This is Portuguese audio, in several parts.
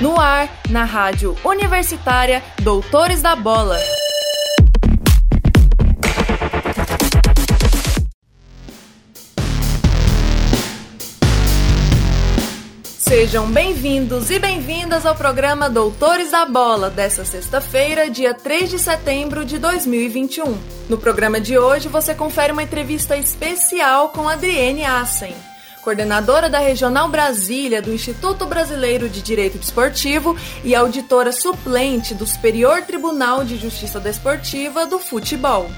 No ar, na rádio universitária Doutores da Bola. Sejam bem-vindos e bem-vindas ao programa Doutores da Bola dessa sexta-feira, dia 3 de setembro de 2021. No programa de hoje você confere uma entrevista especial com Adriene Assen, coordenadora da Regional Brasília do Instituto Brasileiro de Direito Desportivo e auditora suplente do Superior Tribunal de Justiça Desportiva do Futebol.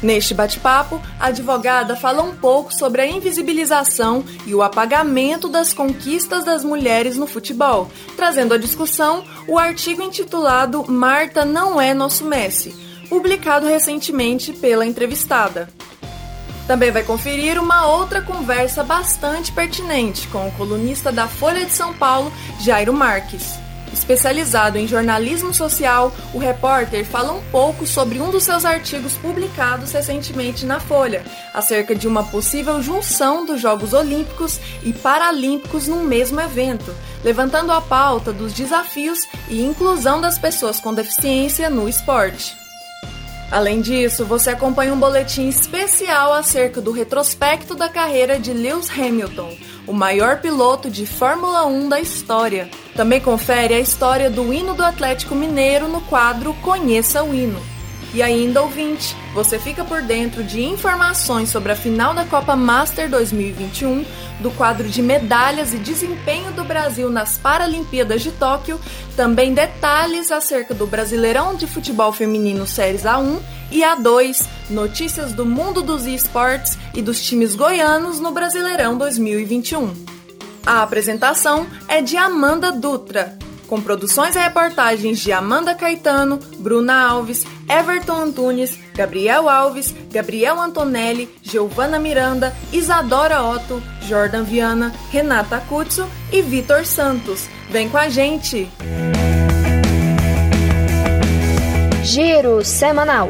Neste bate-papo, a advogada fala um pouco sobre a invisibilização e o apagamento das conquistas das mulheres no futebol, trazendo à discussão o artigo intitulado Marta não é nosso Messi, publicado recentemente pela entrevistada. Também vai conferir uma outra conversa bastante pertinente com o colunista da Folha de São Paulo, Jairo Marques. Especializado em jornalismo social, o repórter fala um pouco sobre um dos seus artigos publicados recentemente na Folha, acerca de uma possível junção dos Jogos Olímpicos e Paralímpicos num mesmo evento, levantando a pauta dos desafios e inclusão das pessoas com deficiência no esporte. Além disso, você acompanha um boletim especial acerca do retrospecto da carreira de Lewis Hamilton, o maior piloto de Fórmula 1 da história. Também confere a história do hino do Atlético Mineiro no quadro Conheça o Hino. E ainda, ouvinte, você fica por dentro de informações sobre a final da Copa Master 2021, do quadro de medalhas e desempenho do Brasil nas Paralimpíadas de Tóquio, também detalhes acerca do Brasileirão de Futebol Feminino Séries A1 e A2, notícias do mundo dos esportes e dos times goianos no Brasileirão 2021. A apresentação é de Amanda Dutra com produções e reportagens de Amanda Caetano, Bruna Alves, Everton Antunes, Gabriel Alves, Gabriel Antonelli, Giovana Miranda, Isadora Otto, Jordan Viana, Renata Cutso e Vitor Santos. Vem com a gente! Giro Semanal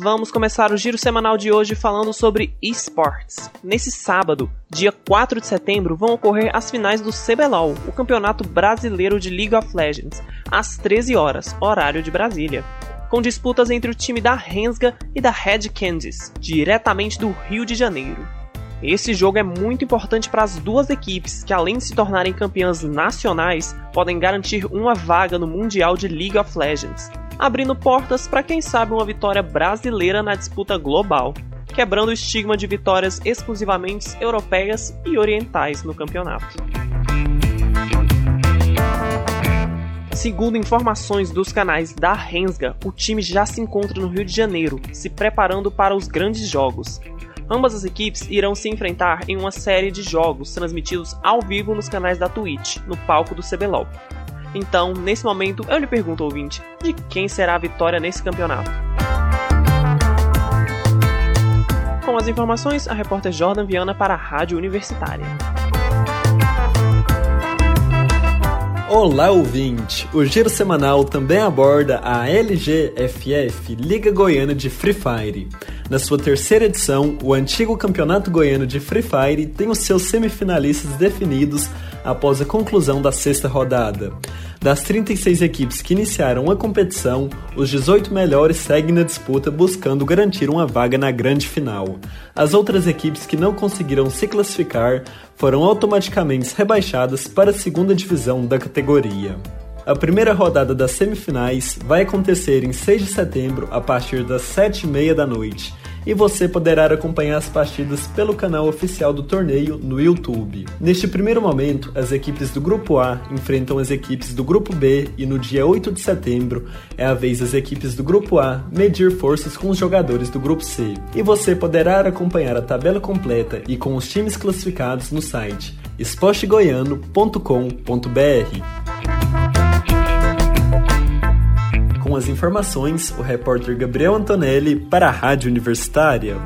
vamos começar o giro semanal de hoje falando sobre esportes. Nesse sábado, dia 4 de setembro, vão ocorrer as finais do CBLOL, o Campeonato Brasileiro de League of Legends, às 13 horas, horário de Brasília. Com disputas entre o time da Rensga e da Red Candies, diretamente do Rio de Janeiro. Esse jogo é muito importante para as duas equipes, que além de se tornarem campeãs nacionais, podem garantir uma vaga no Mundial de League of Legends, abrindo portas para quem sabe uma vitória brasileira na disputa global, quebrando o estigma de vitórias exclusivamente europeias e orientais no campeonato. Segundo informações dos canais da Rensga, o time já se encontra no Rio de Janeiro, se preparando para os grandes jogos, Ambas as equipes irão se enfrentar em uma série de jogos transmitidos ao vivo nos canais da Twitch, no palco do CBLOL. Então, nesse momento, eu lhe pergunto, ouvinte, de quem será a vitória nesse campeonato? Com as informações, a repórter Jordan Viana para a Rádio Universitária. Olá, ouvinte! O Giro Semanal também aborda a LGFF Liga Goiana de Free Fire. Na sua terceira edição, o antigo Campeonato Goiano de Free Fire tem os seus semifinalistas definidos após a conclusão da sexta rodada. Das 36 equipes que iniciaram a competição, os 18 melhores seguem na disputa buscando garantir uma vaga na grande final. As outras equipes que não conseguiram se classificar foram automaticamente rebaixadas para a segunda divisão da categoria. A primeira rodada das semifinais vai acontecer em 6 de setembro a partir das 7h30 da noite e você poderá acompanhar as partidas pelo canal oficial do torneio no YouTube. Neste primeiro momento, as equipes do Grupo A enfrentam as equipes do Grupo B e no dia 8 de setembro é a vez das equipes do Grupo A medir forças com os jogadores do Grupo C. E você poderá acompanhar a tabela completa e com os times classificados no site esportegoiano.com.br. Com as informações, o repórter Gabriel Antonelli para a Rádio Universitária.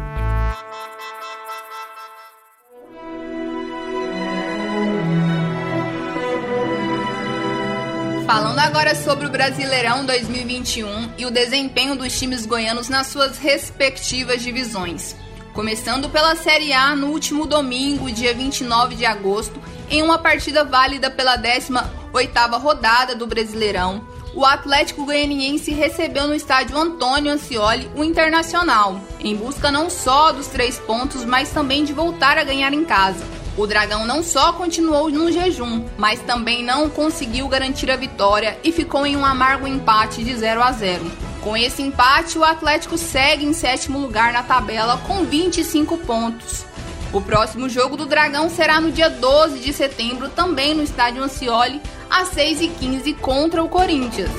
Falando agora sobre o Brasileirão 2021 e o desempenho dos times goianos nas suas respectivas divisões. Começando pela Série A no último domingo, dia 29 de agosto, em uma partida válida pela 18ª rodada do Brasileirão, o Atlético Goianiense recebeu no estádio Antônio Ancioli o Internacional, em busca não só dos três pontos, mas também de voltar a ganhar em casa. O Dragão não só continuou no jejum, mas também não conseguiu garantir a vitória e ficou em um amargo empate de 0 a 0. Com esse empate, o Atlético segue em sétimo lugar na tabela com 25 pontos. O próximo jogo do Dragão será no dia 12 de setembro, também no estádio Ancioli, às 6h15 contra o Corinthians.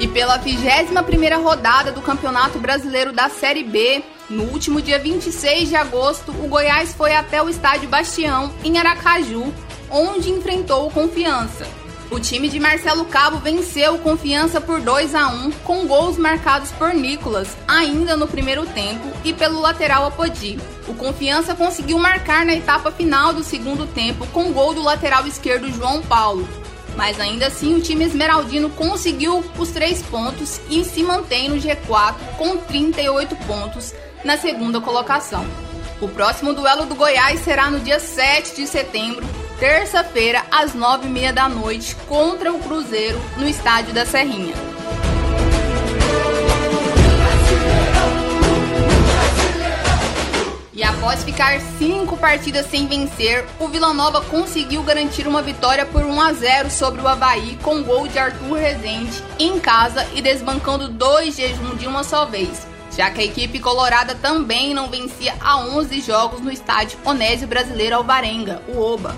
E pela 21ª rodada do Campeonato Brasileiro da Série B, no último dia 26 de agosto, o Goiás foi até o estádio Bastião, em Aracaju, onde enfrentou o Confiança. O time de Marcelo Cabo venceu Confiança por 2 a 1 com gols marcados por Nicolas, ainda no primeiro tempo, e pelo lateral Apodi. O Confiança conseguiu marcar na etapa final do segundo tempo com gol do lateral esquerdo João Paulo, mas ainda assim o time esmeraldino conseguiu os três pontos e se mantém no G4 com 38 pontos na segunda colocação. O próximo duelo do Goiás será no dia 7 de setembro, terça-feira, às 9h30 da noite, contra o Cruzeiro, no estádio da Serrinha. E após ficar cinco partidas sem vencer, o Vila Nova conseguiu garantir uma vitória por 1 a 0 sobre o Havaí com gol de Arthur Rezende em casa e desbancando dois jejum de uma só vez, já que a equipe colorada também não vencia há 11 jogos no estádio Onésio Brasileiro Alvarenga, o Oba.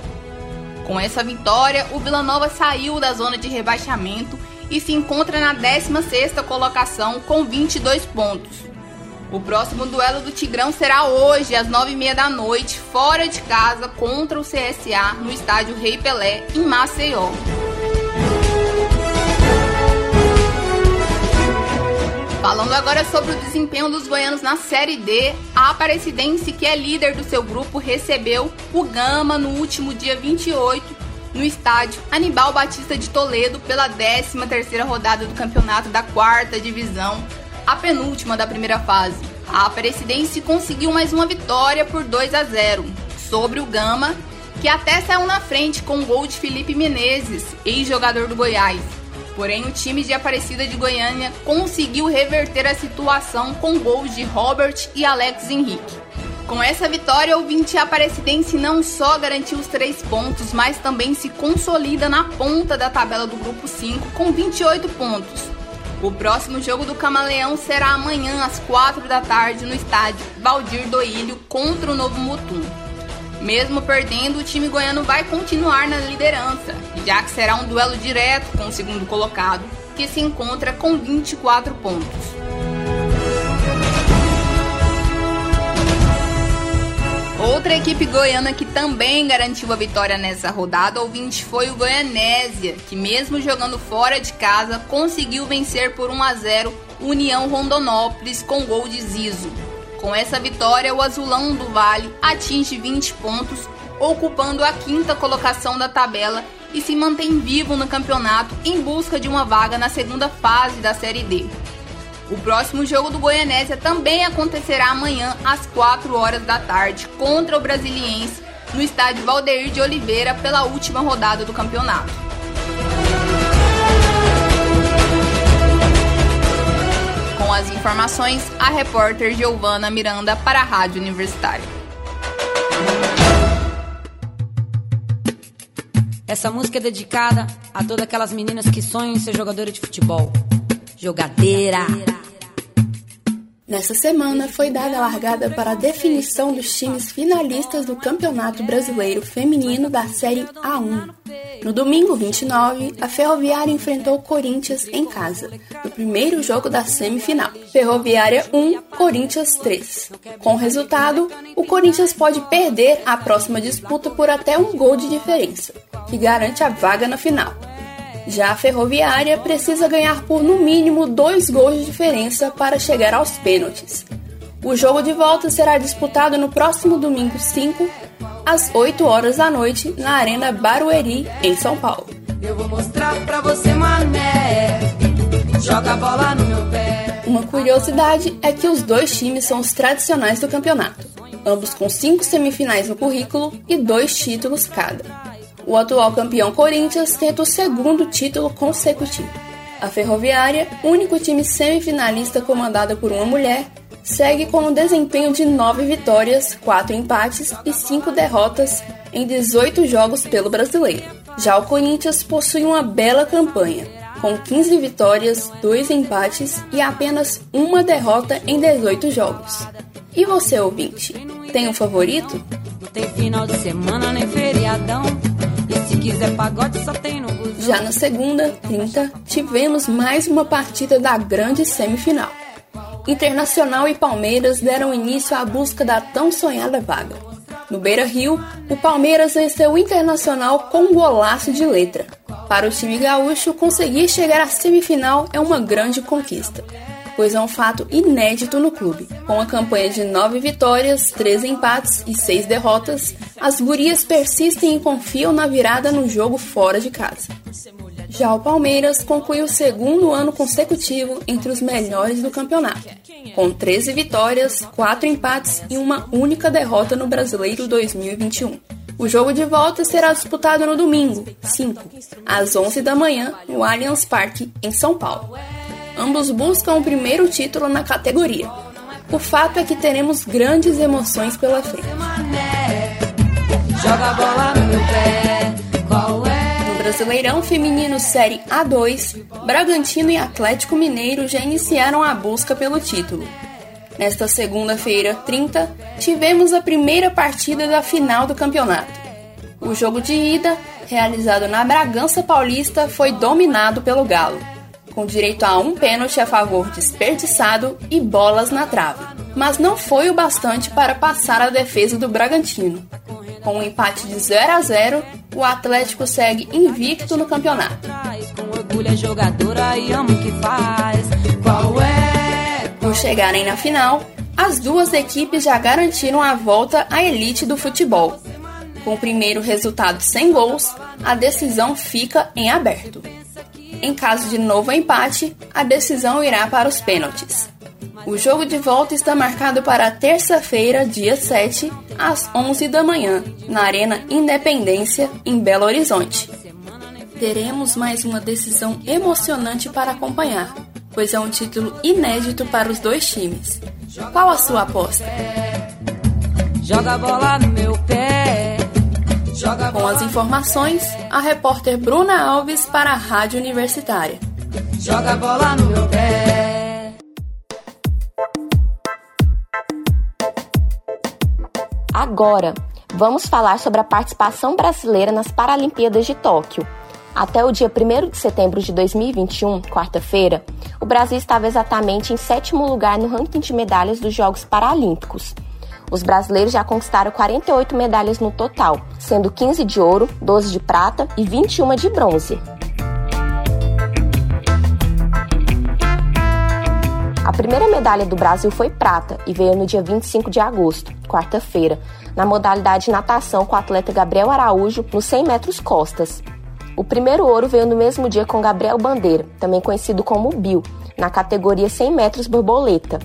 Com essa vitória, o Vila Nova saiu da zona de rebaixamento e se encontra na 16ª colocação com 22 pontos. O próximo duelo do Tigrão será hoje, às 9h30 da noite, fora de casa, contra o CSA, no estádio Rei Pelé, em Maceió. Falando agora sobre o desempenho dos goianos na Série D, a Aparecidense, que é líder do seu grupo, recebeu o Gama no último dia 28 no estádio Anibal Batista de Toledo pela 13ª rodada do campeonato da quarta divisão a penúltima da primeira fase. A Aparecidense conseguiu mais uma vitória por 2 a 0 sobre o Gama, que até saiu na frente com o gol de Felipe Menezes, ex-jogador do Goiás. Porém, o time de Aparecida de Goiânia conseguiu reverter a situação com gols de Robert e Alex Henrique. Com essa vitória, o 20 Aparecidense não só garantiu os três pontos, mas também se consolida na ponta da tabela do grupo 5 com 28 pontos, o próximo jogo do Camaleão será amanhã às 4 da tarde no estádio Valdir Doílio contra o Novo Mutum. Mesmo perdendo, o time goiano vai continuar na liderança, já que será um duelo direto com o segundo colocado, que se encontra com 24 pontos. Outra equipe goiana que também garantiu a vitória nessa rodada ouvinte foi o Goianésia, que mesmo jogando fora de casa, conseguiu vencer por 1 a 0 União Rondonópolis com gol de Zizo. Com essa vitória, o Azulão do Vale atinge 20 pontos, ocupando a quinta colocação da tabela e se mantém vivo no campeonato em busca de uma vaga na segunda fase da Série D. O próximo jogo do Goianésia também acontecerá amanhã às 4 horas da tarde contra o Brasiliense no estádio Valdeir de Oliveira pela última rodada do campeonato. Com as informações, a repórter Giovana Miranda para a Rádio Universitária. Essa música é dedicada a todas aquelas meninas que sonham em ser jogadora de futebol. Jogadeira. Nessa semana foi dada a largada para a definição dos times finalistas do Campeonato Brasileiro Feminino da Série A1. No domingo 29, a Ferroviária enfrentou o Corinthians em casa, no primeiro jogo da semifinal. Ferroviária 1, Corinthians 3. Com o resultado, o Corinthians pode perder a próxima disputa por até um gol de diferença, que garante a vaga na final. Já a Ferroviária precisa ganhar por no mínimo dois gols de diferença para chegar aos pênaltis. O jogo de volta será disputado no próximo domingo 5, às 8 horas da noite, na Arena Barueri, em São Paulo. Eu vou mostrar pra você, mané. Joga a bola no meu pé. Uma curiosidade é que os dois times são os tradicionais do campeonato, ambos com cinco semifinais no currículo e dois títulos cada. O atual campeão Corinthians tenta o segundo título consecutivo. A Ferroviária, único time semifinalista comandada por uma mulher, segue com um desempenho de 9 vitórias, 4 empates e 5 derrotas em 18 jogos pelo brasileiro. Já o Corinthians possui uma bela campanha, com 15 vitórias, 2 empates e apenas uma derrota em 18 jogos. E você, ouvinte, tem um favorito? Não tem final de semana nem feriadão. E se quiser pagode, só tem no Já na segunda, 30, tivemos mais uma partida da grande semifinal. Internacional e Palmeiras deram início à busca da tão sonhada vaga. No Beira Rio, o Palmeiras venceu o Internacional com um golaço de letra. Para o time gaúcho, conseguir chegar à semifinal é uma grande conquista, pois é um fato inédito no clube. Com a campanha de 9 vitórias, 13 empates e 6 derrotas, as gurias persistem e confiam na virada no jogo fora de casa. Já o Palmeiras concluiu o segundo ano consecutivo entre os melhores do campeonato, com 13 vitórias, 4 empates e uma única derrota no Brasileiro 2021. O jogo de volta será disputado no domingo, 5, às 11 da manhã, no Allianz Parque, em São Paulo. Ambos buscam o primeiro título na categoria. O fato é que teremos grandes emoções pela frente. Brasileirão Feminino Série A2, Bragantino e Atlético Mineiro já iniciaram a busca pelo título. Nesta segunda-feira, 30, tivemos a primeira partida da final do campeonato. O jogo de ida, realizado na Bragança Paulista, foi dominado pelo Galo, com direito a um pênalti a favor desperdiçado e bolas na trave. Mas não foi o bastante para passar a defesa do Bragantino. Com um empate de 0 a 0, o Atlético segue invicto no campeonato. É? Por chegarem na final, as duas equipes já garantiram a volta à elite do futebol. Com o primeiro resultado sem gols, a decisão fica em aberto. Em caso de novo empate, a decisão irá para os pênaltis. O jogo de volta está marcado para terça-feira, dia 7, às 11 da manhã, na Arena Independência, em Belo Horizonte. Teremos mais uma decisão emocionante para acompanhar, pois é um título inédito para os dois times. Qual a sua aposta? Joga a bola no meu pé. Com as informações, a repórter Bruna Alves para a Rádio Universitária. Joga a bola no meu pé. Agora, vamos falar sobre a participação brasileira nas Paralimpíadas de Tóquio. Até o dia 1 de setembro de 2021, quarta-feira, o Brasil estava exatamente em sétimo lugar no ranking de medalhas dos Jogos Paralímpicos. Os brasileiros já conquistaram 48 medalhas no total, sendo 15 de ouro, 12 de prata e 21 de bronze. A primeira medalha do Brasil foi prata e veio no dia 25 de agosto, quarta-feira, na modalidade natação com o atleta Gabriel Araújo nos 100 metros costas. O primeiro ouro veio no mesmo dia com Gabriel Bandeira, também conhecido como Bill, na categoria 100 metros borboleta.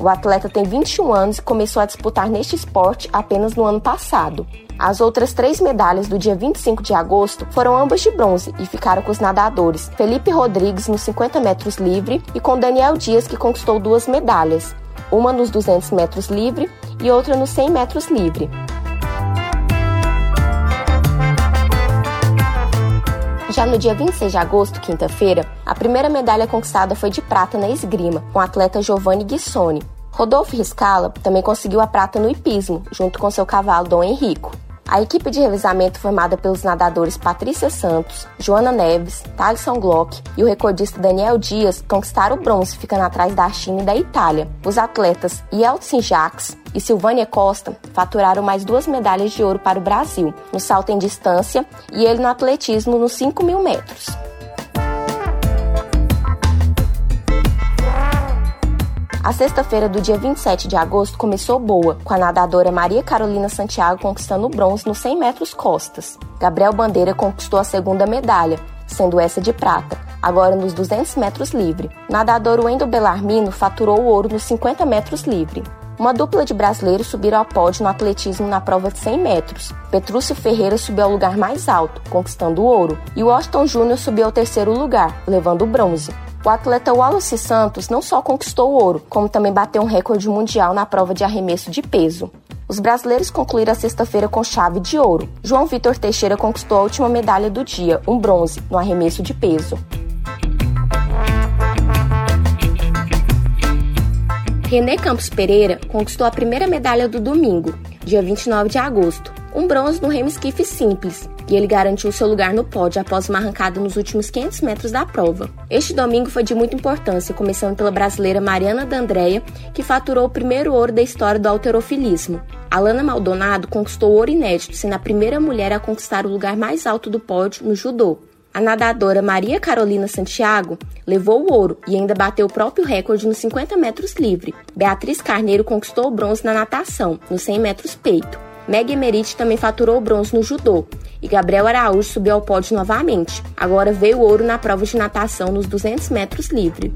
O atleta tem 21 anos e começou a disputar neste esporte apenas no ano passado. As outras três medalhas do dia 25 de agosto foram ambas de bronze e ficaram com os nadadores Felipe Rodrigues nos 50 metros livre e com Daniel Dias, que conquistou duas medalhas, uma nos 200 metros livre e outra nos 100 metros livre. Já no dia 26 de agosto, quinta-feira, a primeira medalha conquistada foi de prata na esgrima, com o atleta Giovanni Guissoni. Rodolfo Riscala também conseguiu a prata no hipismo, junto com seu cavalo Dom Henrico. A equipe de revezamento formada pelos nadadores Patrícia Santos, Joana Neves, Thaleson Glock e o recordista Daniel Dias conquistaram o bronze, ficando atrás da China e da Itália. Os atletas Yeltsin Jacques e Silvânia Costa faturaram mais duas medalhas de ouro para o Brasil, no salto em distância e ele no atletismo nos 5 mil metros. A sexta-feira do dia 27 de agosto começou boa, com a nadadora Maria Carolina Santiago conquistando o bronze nos 100 metros costas. Gabriel Bandeira conquistou a segunda medalha, sendo essa de prata, agora nos 200 metros livre. Nadador Wendel Bellarmino faturou o ouro nos 50 metros livre. Uma dupla de brasileiros subiram ao pódio no atletismo na prova de 100 metros. Petrúcio Ferreira subiu ao lugar mais alto, conquistando o ouro, e Washington Júnior subiu ao terceiro lugar, levando o bronze. O atleta Wallace Santos não só conquistou o ouro, como também bateu um recorde mundial na prova de arremesso de peso. Os brasileiros concluíram a sexta-feira com chave de ouro. João Vitor Teixeira conquistou a última medalha do dia, um bronze, no arremesso de peso. René Campos Pereira conquistou a primeira medalha do domingo, dia 29 de agosto, um bronze no remo esquife simples, e ele garantiu seu lugar no pódio após uma arrancada nos últimos 500 metros da prova. Este domingo foi de muita importância, começando pela brasileira Mariana D'Andrea, que faturou o primeiro ouro da história do alterofilismo. Alana Maldonado conquistou ouro inédito, sendo a primeira mulher a conquistar o lugar mais alto do pódio no judô. A nadadora Maria Carolina Santiago levou o ouro e ainda bateu o próprio recorde nos 50 metros livre. Beatriz Carneiro conquistou o bronze na natação, nos 100 metros peito. Meg Emerite também faturou o bronze no judô. E Gabriel Araújo subiu ao pódio novamente. Agora veio o ouro na prova de natação nos 200 metros livre.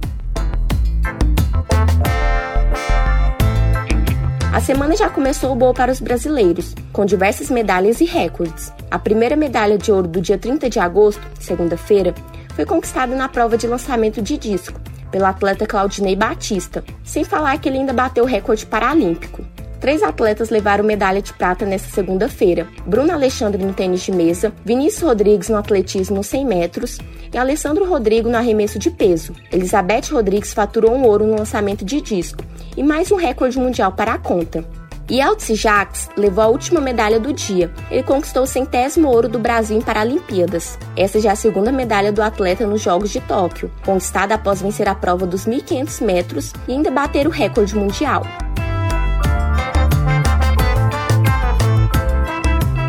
A semana já começou boa para os brasileiros, com diversas medalhas e recordes. A primeira medalha de ouro do dia 30 de agosto, segunda-feira, foi conquistada na prova de lançamento de disco, pelo atleta Claudinei Batista, sem falar que ele ainda bateu o recorde paralímpico. Três atletas levaram medalha de prata nesta segunda-feira: Bruno Alexandre no tênis de mesa, Vinícius Rodrigues no atletismo nos 100 metros e Alessandro Rodrigo no arremesso de peso. Elizabeth Rodrigues faturou um ouro no lançamento de disco e mais um recorde mundial para a conta. E Eltsi Jacques levou a última medalha do dia. Ele conquistou o centésimo ouro do Brasil em Paralimpíadas. Essa já é a segunda medalha do atleta nos Jogos de Tóquio, conquistada após vencer a prova dos 1.500 metros e ainda bater o recorde mundial.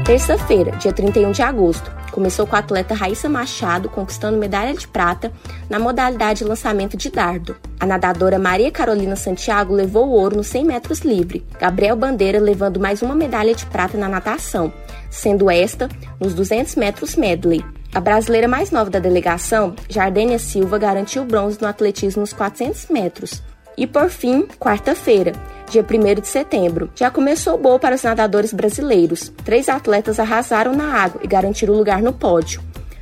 Terça-feira, dia 31 de agosto, começou com a atleta Raíssa Machado conquistando medalha de prata na modalidade lançamento de dardo. A nadadora Maria Carolina Santiago levou o ouro nos 100 metros livre, Gabriel Bandeira levando mais uma medalha de prata na natação, sendo esta nos 200 metros medley. A brasileira mais nova da delegação, Jardênia Silva, garantiu bronze no atletismo nos 400 metros. E por fim, quarta-feira, dia 1 de setembro. Já começou boa para os nadadores brasileiros. Três atletas arrasaram na água e garantiram o lugar no pódio.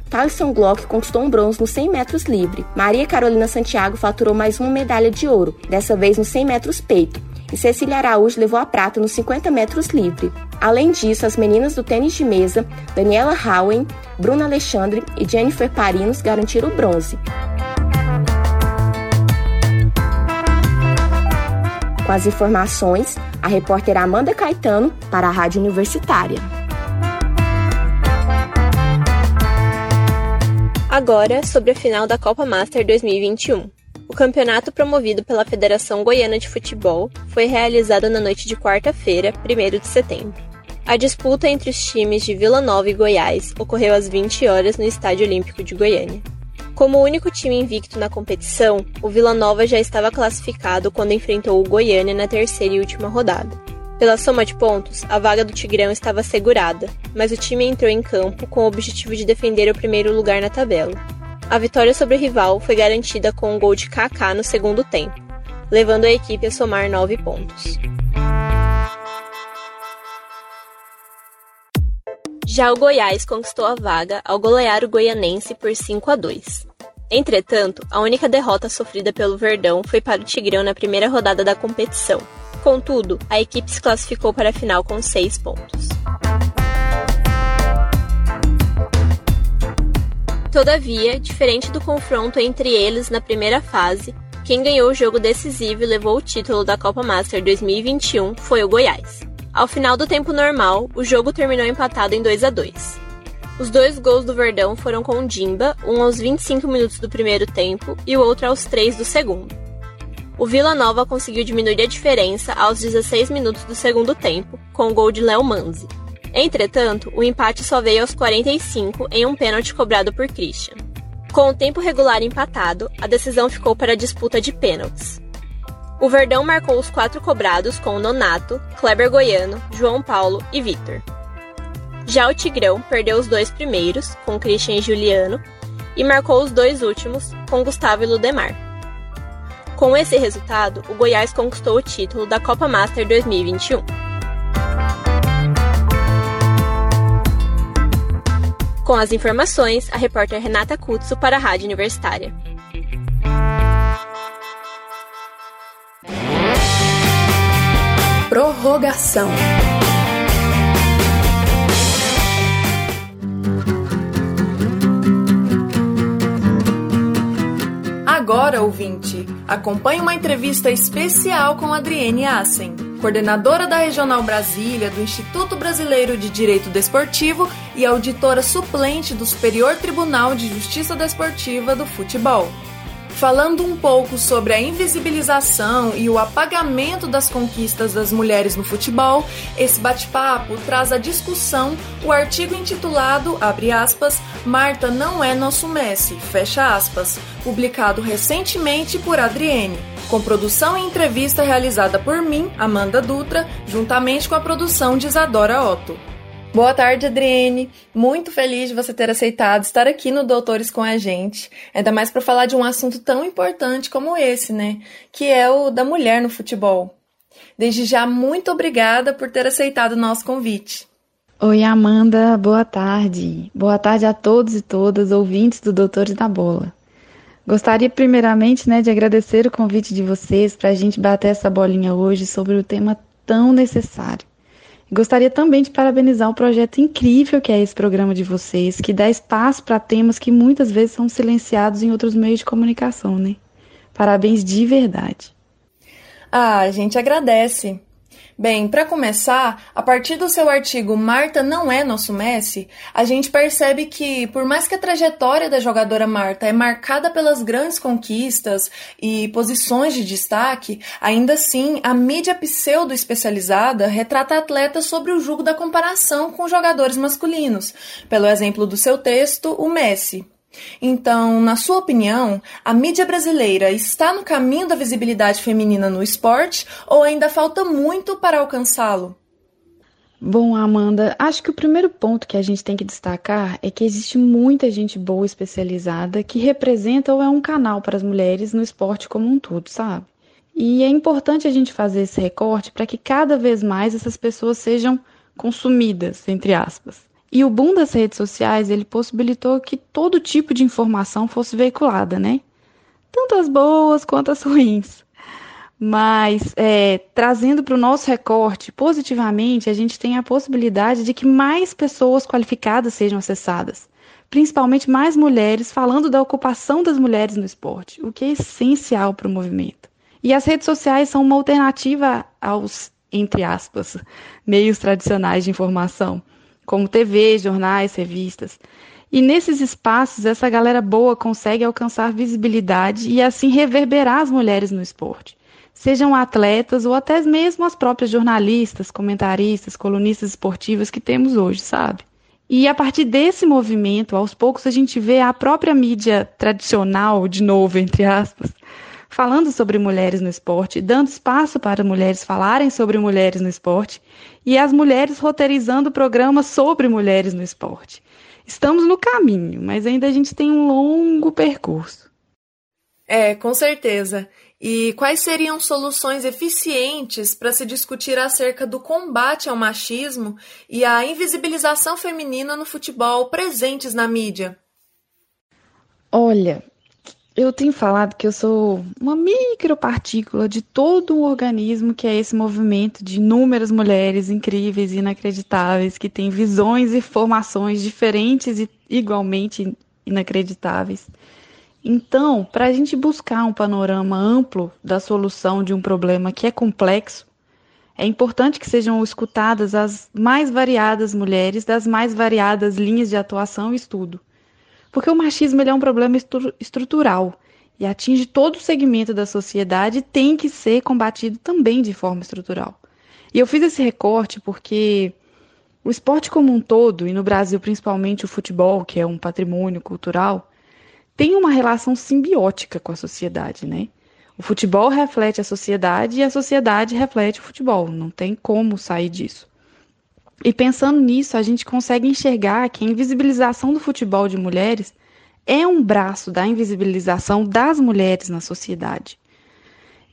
Thaleson Glock conquistou um bronze nos 100 metros livre. Maria Carolina Santiago faturou mais uma medalha de ouro, dessa vez nos 100 metros peito. E Cecília Araújo levou a prata nos 50 metros livre. Além disso, as meninas do tênis de mesa, Daniela Howen, Bruna Alexandre e Jennifer Parinos garantiram o bronze. Com as informações, a repórter Amanda Caetano para a Rádio Universitária. Agora, sobre a final da Copa Master 2021. O campeonato promovido pela Federação Goiana de Futebol foi realizado na noite de quarta-feira, 1 de setembro. A disputa entre os times de Vila Nova e Goiás ocorreu às 20 horas no Estádio Olímpico de Goiânia. Como o único time invicto na competição, o Vila Nova já estava classificado quando enfrentou o Goiânia na terceira e última rodada. Pela soma de pontos, a vaga do Tigrão estava assegurada, mas o time entrou em campo com o objetivo de defender o primeiro lugar na tabela. A vitória sobre o rival foi garantida com um gol de Kaká no segundo tempo, levando a equipe a somar nove pontos. Já o Goiás conquistou a vaga ao golear o Goianense por 5 a 2. Entretanto, a única derrota sofrida pelo Verdão foi para o Tigrão na primeira rodada da competição, Contudo, a equipe se classificou para a final com 6 pontos. Todavia, diferente do confronto entre eles na primeira fase, quem ganhou o jogo decisivo e levou o título da Copa Master 2021 foi o Goiás. Ao final do tempo normal, o jogo terminou empatado em 2 a 2. Os dois gols do Verdão foram com o Dimba, um aos 25 minutos do primeiro tempo e o outro aos 3 do segundo o Vila Nova conseguiu diminuir a diferença aos 16 minutos do segundo tempo, com o gol de Léo Manzi. Entretanto, o empate só veio aos 45 em um pênalti cobrado por Christian. Com o tempo regular empatado, a decisão ficou para a disputa de pênaltis. O Verdão marcou os quatro cobrados com Nonato, Kleber Goiano, João Paulo e Victor. Já o Tigrão perdeu os dois primeiros, com Christian e Juliano, e marcou os dois últimos, com Gustavo e Ludemar. Com esse resultado, o Goiás conquistou o título da Copa Master 2021. Com as informações, a repórter Renata Kutsu para a Rádio Universitária. Prorrogação. Agora, ouvinte, acompanhe uma entrevista especial com Adriene Assen, coordenadora da Regional Brasília do Instituto Brasileiro de Direito Desportivo e auditora suplente do Superior Tribunal de Justiça Desportiva do Futebol. Falando um pouco sobre a invisibilização e o apagamento das conquistas das mulheres no futebol, esse bate-papo traz à discussão o artigo intitulado, abre aspas, Marta não é nosso Messi, fecha aspas, publicado recentemente por Adriene, com produção e entrevista realizada por mim, Amanda Dutra, juntamente com a produção de Isadora Otto. Boa tarde, Adriene. Muito feliz de você ter aceitado estar aqui no Doutores com a gente. Ainda mais para falar de um assunto tão importante como esse, né? Que é o da mulher no futebol. Desde já, muito obrigada por ter aceitado o nosso convite. Oi, Amanda. Boa tarde. Boa tarde a todos e todas ouvintes do Doutores da Bola. Gostaria primeiramente né, de agradecer o convite de vocês para a gente bater essa bolinha hoje sobre o tema tão necessário Gostaria também de parabenizar o projeto incrível que é esse programa de vocês, que dá espaço para temas que muitas vezes são silenciados em outros meios de comunicação, né? Parabéns de verdade. Ah, a gente agradece. Bem, para começar, a partir do seu artigo Marta não é nosso Messi, a gente percebe que, por mais que a trajetória da jogadora Marta é marcada pelas grandes conquistas e posições de destaque, ainda assim a mídia pseudo-especializada retrata atletas sobre o jugo da comparação com jogadores masculinos, pelo exemplo do seu texto, o Messi. Então, na sua opinião, a mídia brasileira está no caminho da visibilidade feminina no esporte ou ainda falta muito para alcançá-lo? Bom, Amanda, acho que o primeiro ponto que a gente tem que destacar é que existe muita gente boa especializada que representa ou é um canal para as mulheres no esporte como um todo, sabe? E é importante a gente fazer esse recorte para que cada vez mais essas pessoas sejam consumidas, entre aspas. E o boom das redes sociais, ele possibilitou que todo tipo de informação fosse veiculada, né? Tanto as boas quanto as ruins. Mas, é, trazendo para o nosso recorte positivamente, a gente tem a possibilidade de que mais pessoas qualificadas sejam acessadas. Principalmente mais mulheres falando da ocupação das mulheres no esporte, o que é essencial para o movimento. E as redes sociais são uma alternativa aos, entre aspas, meios tradicionais de informação como TV, jornais, revistas. E nesses espaços, essa galera boa consegue alcançar visibilidade e assim reverberar as mulheres no esporte. Sejam atletas ou até mesmo as próprias jornalistas, comentaristas, colunistas esportivas que temos hoje, sabe? E a partir desse movimento, aos poucos a gente vê a própria mídia tradicional, de novo, entre aspas, falando sobre mulheres no esporte, dando espaço para mulheres falarem sobre mulheres no esporte e as mulheres roteirizando programas sobre mulheres no esporte. Estamos no caminho, mas ainda a gente tem um longo percurso. É, com certeza. E quais seriam soluções eficientes para se discutir acerca do combate ao machismo e à invisibilização feminina no futebol presentes na mídia? Olha, eu tenho falado que eu sou uma micropartícula de todo um organismo que é esse movimento de inúmeras mulheres incríveis e inacreditáveis que têm visões e formações diferentes e igualmente inacreditáveis. Então, para a gente buscar um panorama amplo da solução de um problema que é complexo, é importante que sejam escutadas as mais variadas mulheres das mais variadas linhas de atuação e estudo porque o machismo é um problema estru estrutural e atinge todo o segmento da sociedade e tem que ser combatido também de forma estrutural. E eu fiz esse recorte porque o esporte como um todo, e no Brasil principalmente o futebol, que é um patrimônio cultural, tem uma relação simbiótica com a sociedade, né? O futebol reflete a sociedade e a sociedade reflete o futebol. Não tem como sair disso. E pensando nisso, a gente consegue enxergar que a invisibilização do futebol de mulheres é um braço da invisibilização das mulheres na sociedade.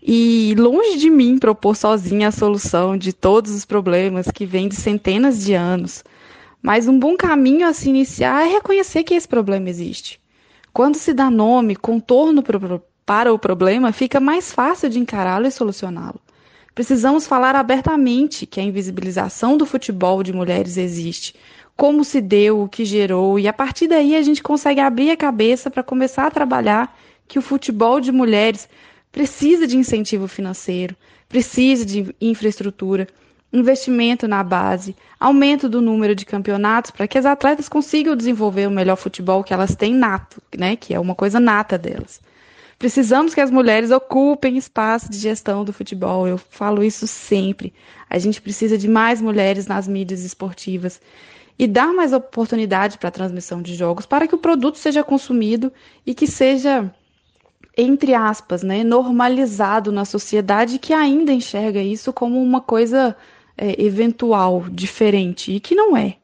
E longe de mim propor sozinha a solução de todos os problemas que vêm de centenas de anos, mas um bom caminho a se iniciar é reconhecer que esse problema existe. Quando se dá nome, contorno para o problema, fica mais fácil de encará-lo e solucioná-lo. Precisamos falar abertamente que a invisibilização do futebol de mulheres existe, como se deu, o que gerou, e a partir daí a gente consegue abrir a cabeça para começar a trabalhar que o futebol de mulheres precisa de incentivo financeiro, precisa de infraestrutura, investimento na base, aumento do número de campeonatos para que as atletas consigam desenvolver o melhor futebol que elas têm nato, né, que é uma coisa nata delas. Precisamos que as mulheres ocupem espaço de gestão do futebol. Eu falo isso sempre. A gente precisa de mais mulheres nas mídias esportivas e dar mais oportunidade para a transmissão de jogos para que o produto seja consumido e que seja entre aspas, né, normalizado na sociedade que ainda enxerga isso como uma coisa é, eventual, diferente, e que não é.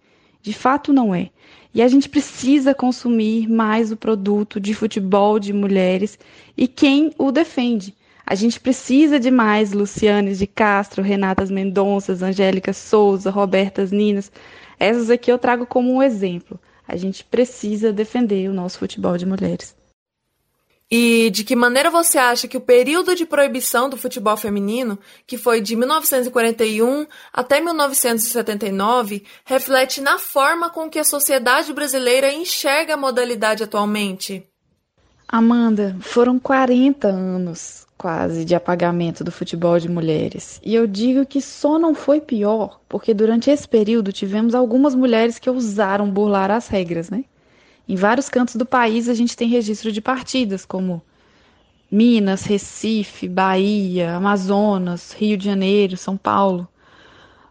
De fato, não é. E a gente precisa consumir mais o produto de futebol de mulheres e quem o defende. A gente precisa de mais Lucianes de Castro, Renatas Mendonças, Angélica Souza, Robertas Ninas. Essas aqui eu trago como um exemplo. A gente precisa defender o nosso futebol de mulheres. E de que maneira você acha que o período de proibição do futebol feminino, que foi de 1941 até 1979, reflete na forma com que a sociedade brasileira enxerga a modalidade atualmente? Amanda, foram 40 anos quase de apagamento do futebol de mulheres. E eu digo que só não foi pior porque durante esse período tivemos algumas mulheres que ousaram burlar as regras, né? Em vários cantos do país a gente tem registro de partidas, como Minas, Recife, Bahia, Amazonas, Rio de Janeiro, São Paulo.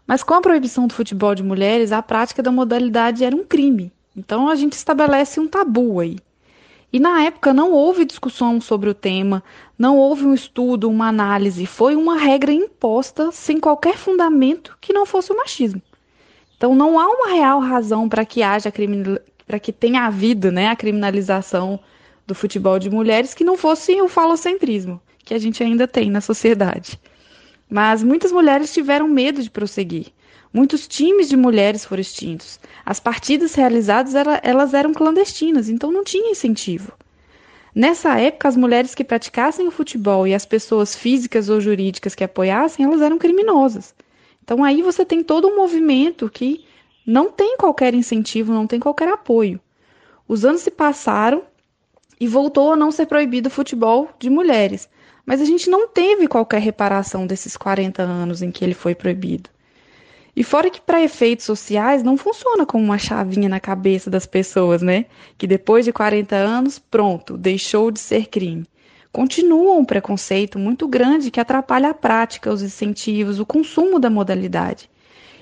Mas com a proibição do futebol de mulheres, a prática da modalidade era um crime. Então a gente estabelece um tabu aí. E na época não houve discussão sobre o tema, não houve um estudo, uma análise, foi uma regra imposta sem qualquer fundamento que não fosse o machismo. Então não há uma real razão para que haja para que tenha havido né, a criminalização do futebol de mulheres que não fosse o falocentrismo que a gente ainda tem na sociedade. Mas muitas mulheres tiveram medo de prosseguir. Muitos times de mulheres foram extintos. As partidas realizadas elas eram clandestinas, então não tinha incentivo. Nessa época, as mulheres que praticassem o futebol e as pessoas físicas ou jurídicas que apoiassem, elas eram criminosas. Então aí você tem todo um movimento que não tem qualquer incentivo, não tem qualquer apoio. Os anos se passaram e voltou a não ser proibido o futebol de mulheres, mas a gente não teve qualquer reparação desses 40 anos em que ele foi proibido. E fora que para efeitos sociais não funciona como uma chavinha na cabeça das pessoas, né? Que depois de 40 anos, pronto, deixou de ser crime. Continua um preconceito muito grande que atrapalha a prática, os incentivos, o consumo da modalidade.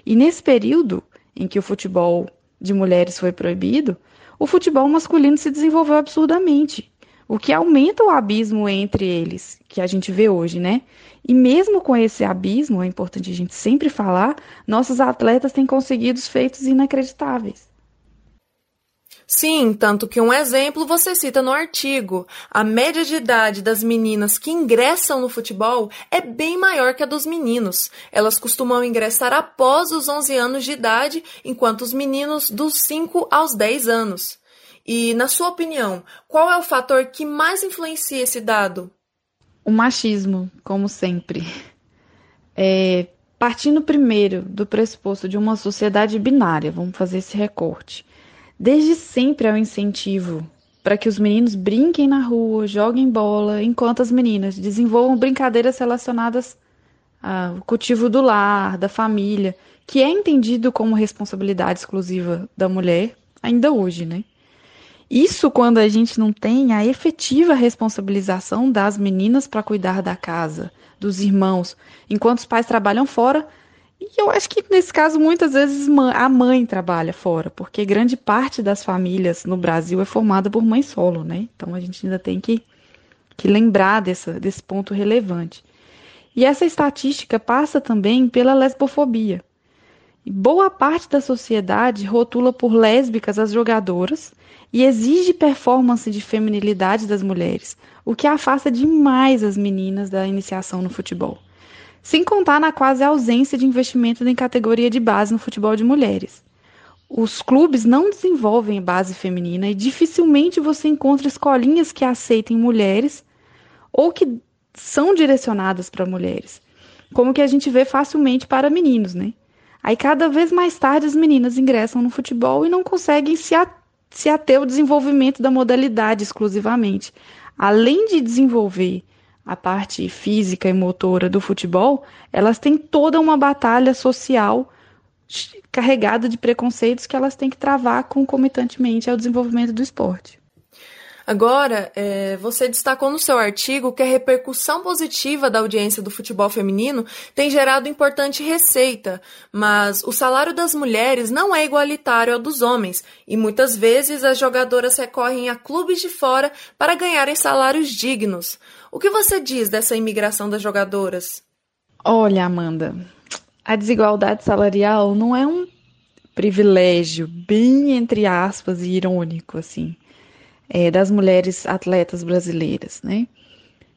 E nesse período, em que o futebol de mulheres foi proibido, o futebol masculino se desenvolveu absurdamente, o que aumenta o abismo entre eles, que a gente vê hoje, né? E mesmo com esse abismo, é importante a gente sempre falar, nossos atletas têm conseguido feitos inacreditáveis. Sim, tanto que um exemplo você cita no artigo. A média de idade das meninas que ingressam no futebol é bem maior que a dos meninos. Elas costumam ingressar após os 11 anos de idade, enquanto os meninos dos 5 aos 10 anos. E, na sua opinião, qual é o fator que mais influencia esse dado? O machismo, como sempre. É, partindo primeiro do pressuposto de uma sociedade binária, vamos fazer esse recorte. Desde sempre é um incentivo para que os meninos brinquem na rua, joguem bola, enquanto as meninas desenvolvam brincadeiras relacionadas ao cultivo do lar, da família, que é entendido como responsabilidade exclusiva da mulher ainda hoje, né? Isso quando a gente não tem a efetiva responsabilização das meninas para cuidar da casa, dos irmãos, enquanto os pais trabalham fora e eu acho que nesse caso muitas vezes a mãe trabalha fora, porque grande parte das famílias no Brasil é formada por mãe solo, né? Então a gente ainda tem que, que lembrar dessa, desse ponto relevante. E essa estatística passa também pela lesbofobia. Boa parte da sociedade rotula por lésbicas as jogadoras e exige performance de feminilidade das mulheres, o que afasta demais as meninas da iniciação no futebol. Sem contar na quase ausência de investimento em categoria de base no futebol de mulheres. Os clubes não desenvolvem base feminina e dificilmente você encontra escolinhas que aceitem mulheres ou que são direcionadas para mulheres, como que a gente vê facilmente para meninos, né? Aí cada vez mais tarde as meninas ingressam no futebol e não conseguem se, a, se ater ao desenvolvimento da modalidade exclusivamente. Além de desenvolver a parte física e motora do futebol, elas têm toda uma batalha social carregada de preconceitos que elas têm que travar concomitantemente ao desenvolvimento do esporte. Agora, é, você destacou no seu artigo que a repercussão positiva da audiência do futebol feminino tem gerado importante receita, mas o salário das mulheres não é igualitário ao dos homens e muitas vezes as jogadoras recorrem a clubes de fora para ganharem salários dignos. O que você diz dessa imigração das jogadoras? Olha, Amanda, a desigualdade salarial não é um privilégio, bem entre aspas, e irônico, assim, é, das mulheres atletas brasileiras, né?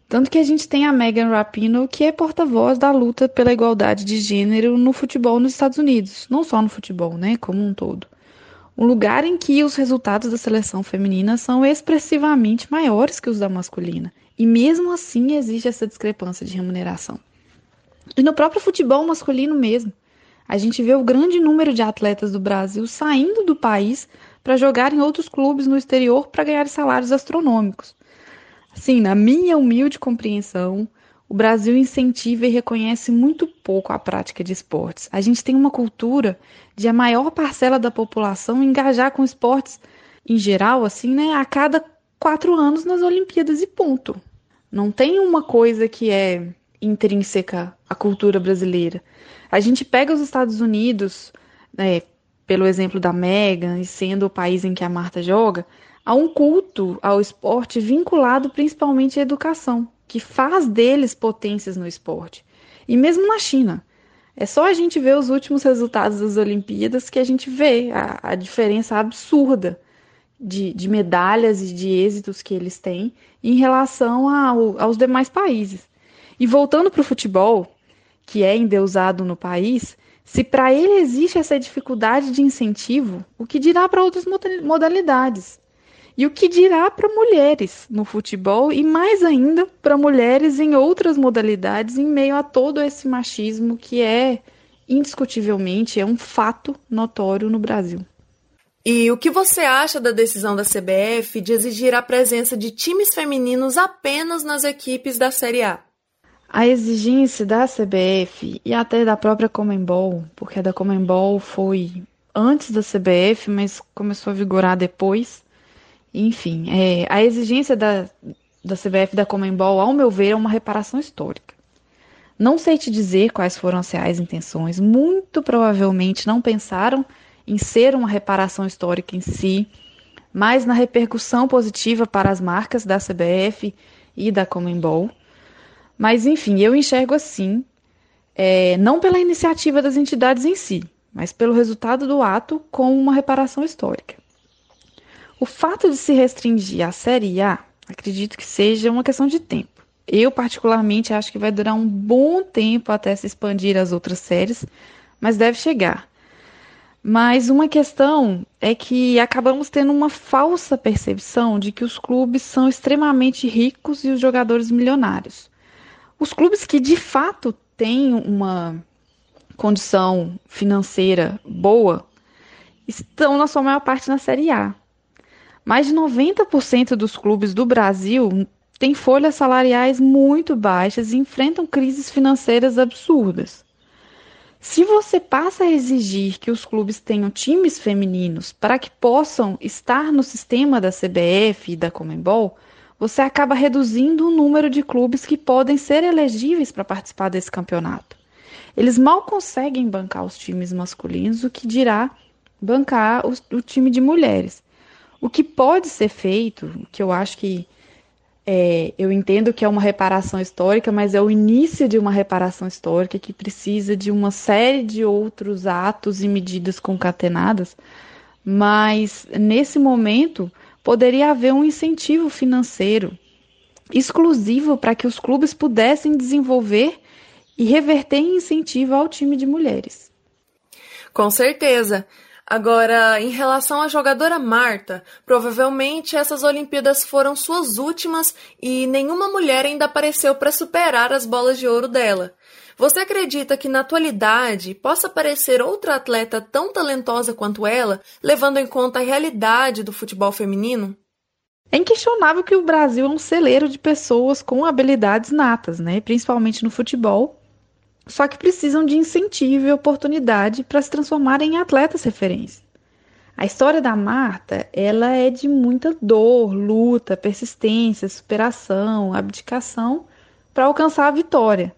Tanto que a gente tem a Megan Rapinoe, que é porta-voz da luta pela igualdade de gênero no futebol nos Estados Unidos, não só no futebol, né, como um todo. Um lugar em que os resultados da seleção feminina são expressivamente maiores que os da masculina. E mesmo assim existe essa discrepância de remuneração. E no próprio futebol masculino mesmo. A gente vê o grande número de atletas do Brasil saindo do país para jogar em outros clubes no exterior para ganhar salários astronômicos. Assim, na minha humilde compreensão, o Brasil incentiva e reconhece muito pouco a prática de esportes. A gente tem uma cultura de a maior parcela da população engajar com esportes em geral, assim, né, a cada quatro anos nas Olimpíadas e ponto. Não tem uma coisa que é intrínseca à cultura brasileira. A gente pega os Estados Unidos, né, pelo exemplo da Megan, e sendo o país em que a Marta joga, há um culto ao esporte vinculado principalmente à educação, que faz deles potências no esporte. E mesmo na China. É só a gente ver os últimos resultados das Olimpíadas que a gente vê a, a diferença absurda de, de, medalhas e de êxitos que eles têm em relação ao, aos demais países. E voltando para o futebol, que é endeusado no país, se para ele existe essa dificuldade de incentivo, o que dirá para outras modalidades? E o que dirá para mulheres no futebol e mais ainda para mulheres em outras modalidades em meio a todo esse machismo que é indiscutivelmente é um fato notório no Brasil. E o que você acha da decisão da CBF de exigir a presença de times femininos apenas nas equipes da Série A? A exigência da CBF e até da própria Comembol, porque a da Comembol foi antes da CBF, mas começou a vigorar depois. Enfim, é, a exigência da, da CBF da Comembol, ao meu ver, é uma reparação histórica. Não sei te dizer quais foram as reais intenções, muito provavelmente não pensaram em ser uma reparação histórica em si, mas na repercussão positiva para as marcas da CBF e da Comembol. Mas, enfim, eu enxergo assim, é, não pela iniciativa das entidades em si, mas pelo resultado do ato com uma reparação histórica. O fato de se restringir à Série A, acredito que seja uma questão de tempo. Eu, particularmente, acho que vai durar um bom tempo até se expandir as outras séries, mas deve chegar. Mas uma questão é que acabamos tendo uma falsa percepção de que os clubes são extremamente ricos e os jogadores milionários. Os clubes que de fato têm uma condição financeira boa estão, na sua maior parte, na Série A. Mais de 90% dos clubes do Brasil têm folhas salariais muito baixas e enfrentam crises financeiras absurdas. Se você passa a exigir que os clubes tenham times femininos para que possam estar no sistema da CBF e da Comembol, você acaba reduzindo o número de clubes que podem ser elegíveis para participar desse campeonato. Eles mal conseguem bancar os times masculinos, o que dirá bancar o, o time de mulheres. O que pode ser feito, que eu acho que É, eu entendo que é uma reparação histórica, mas é o início de uma reparação histórica que precisa de uma série de outros atos e medidas concatenadas. Mas nesse momento poderia haver um incentivo financeiro exclusivo para que os clubes pudessem desenvolver e reverter em incentivo ao time de mulheres. Com certeza. Agora, em relação à jogadora Marta, provavelmente essas Olimpíadas foram suas últimas e nenhuma mulher ainda apareceu para superar as bolas de ouro dela. Você acredita que na atualidade possa aparecer outra atleta tão talentosa quanto ela, levando em conta a realidade do futebol feminino? É inquestionável que o Brasil é um celeiro de pessoas com habilidades natas, né? principalmente no futebol, só que precisam de incentivo e oportunidade para se transformarem em atletas referência. A história da Marta, ela é de muita dor, luta, persistência, superação, abdicação para alcançar a vitória.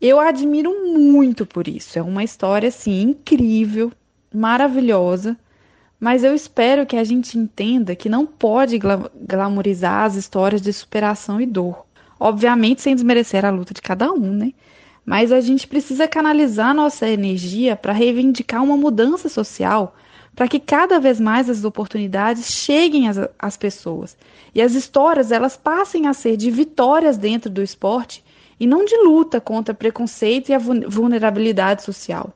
Eu a admiro muito por isso. É uma história assim incrível, maravilhosa, mas eu espero que a gente entenda que não pode glamorizar as histórias de superação e dor. Obviamente sem desmerecer a luta de cada um, né? Mas a gente precisa canalizar nossa energia para reivindicar uma mudança social, para que cada vez mais as oportunidades cheguem às, às pessoas e as histórias elas passem a ser de vitórias dentro do esporte e não de luta contra preconceito e a vulnerabilidade social.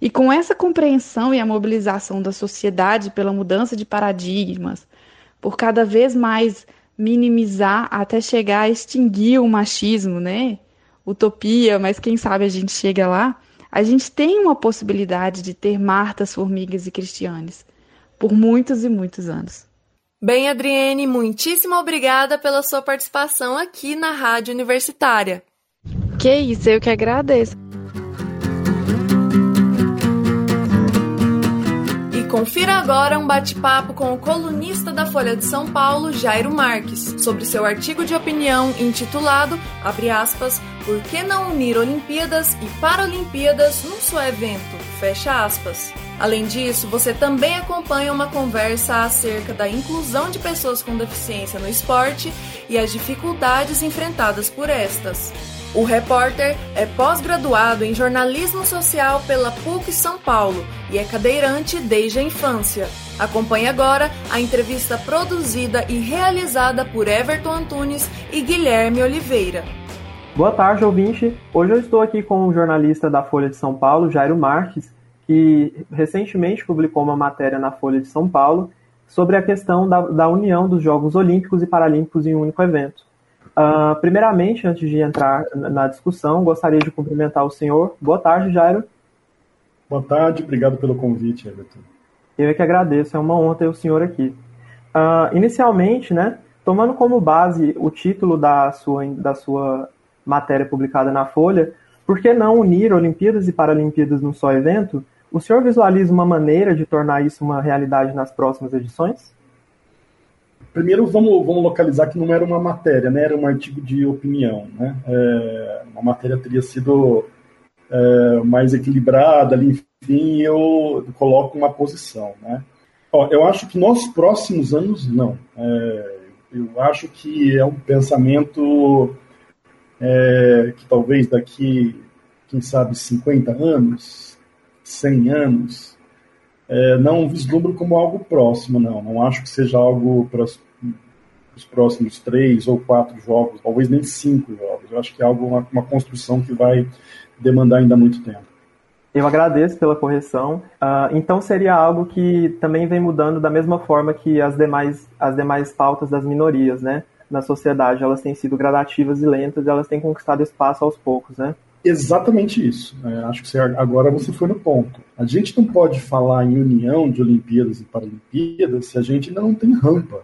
E com essa compreensão e a mobilização da sociedade pela mudança de paradigmas, por cada vez mais minimizar até chegar a extinguir o machismo, né? Utopia, mas quem sabe a gente chega lá, a gente tem uma possibilidade de ter Martas, Formigas e Cristianes por muitos e muitos anos. Bem, Adriene, muitíssimo obrigada pela sua participação aqui na Rádio Universitária. Que isso, eu que agradeço. Confira agora um bate-papo com o colunista da Folha de São Paulo, Jairo Marques, sobre seu artigo de opinião intitulado, abre aspas, Por que não unir Olimpíadas e Paralimpíadas num só evento? Fecha aspas. Além disso, você também acompanha uma conversa acerca da inclusão de pessoas com deficiência no esporte e as dificuldades enfrentadas por estas. O repórter é pós-graduado em jornalismo social pela PUC São Paulo e é cadeirante desde a infância. Acompanhe agora a entrevista produzida e realizada por Everton Antunes e Guilherme Oliveira. Boa tarde, ouvinte. Hoje eu estou aqui com o jornalista da Folha de São Paulo, Jairo Marques, que recentemente publicou uma matéria na Folha de São Paulo sobre a questão da, da união dos Jogos Olímpicos e Paralímpicos em um único evento. Uh, primeiramente, antes de entrar na discussão, gostaria de cumprimentar o senhor. Boa tarde, Jairo. Boa tarde, obrigado pelo convite, Everton. Eu é que agradeço, é uma honra ter o senhor aqui. Uh, inicialmente, né, tomando como base o título da sua, da sua matéria publicada na Folha, por que não unir Olimpíadas e Paralimpíadas num só evento? O senhor visualiza uma maneira de tornar isso uma realidade nas próximas edições? Primeiro, vamos, vamos localizar que não era uma matéria, né? era um artigo de opinião. Né? É, uma matéria teria sido é, mais equilibrada, enfim, eu coloco uma posição. Né? Ó, eu acho que nos próximos anos, não. É, eu acho que é um pensamento é, que talvez daqui, quem sabe, 50 anos, 100 anos, é, não vislumbro como algo próximo, não. Não acho que seja algo para os próximos três ou quatro jogos, talvez nem cinco jogos. Eu acho que é algo, uma, uma construção que vai demandar ainda muito tempo. Eu agradeço pela correção. Uh, então seria algo que também vem mudando da mesma forma que as demais, as demais pautas das minorias, né? Na sociedade, elas têm sido gradativas e lentas, elas têm conquistado espaço aos poucos, né? Exatamente isso. É, acho que você, agora você foi no ponto. A gente não pode falar em união de Olimpíadas e Paralimpíadas se a gente ainda não tem rampa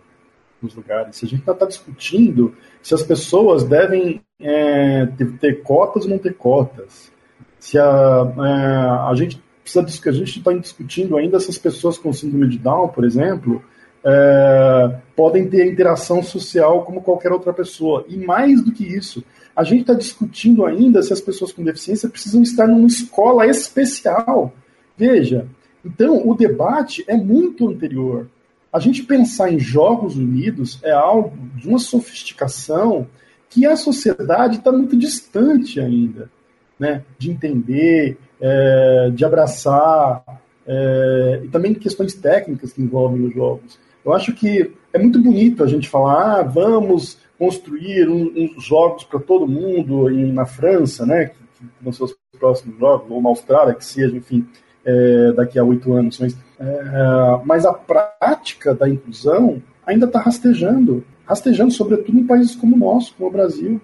nos lugares. Se a gente está discutindo se as pessoas devem é, ter, ter, cotas ou não ter cotas. Se a, é, a gente precisa a gente está discutindo ainda se as pessoas com síndrome de Down, por exemplo, é, podem ter interação social como qualquer outra pessoa. E mais do que isso, a gente está discutindo ainda se as pessoas com deficiência precisam estar numa escola especial. Veja, então o debate é muito anterior. a gente pensar em Jogos Unidos é algo de uma sofisticação que a sociedade está muito distante ainda, né? De entender, é, de abraçar, é, e também questões técnicas que envolvem os jogos. Eu acho que é muito bonito a gente falar, ah, vamos construir uns um, jogos para todo mundo em, na França, né? Que, que vão ser os próximos jogos, ou na Austrália, que seja, enfim, é, daqui a oito anos. Mas, é, mas a prática da inclusão ainda está rastejando, rastejando sobretudo em países como o nosso, como o Brasil.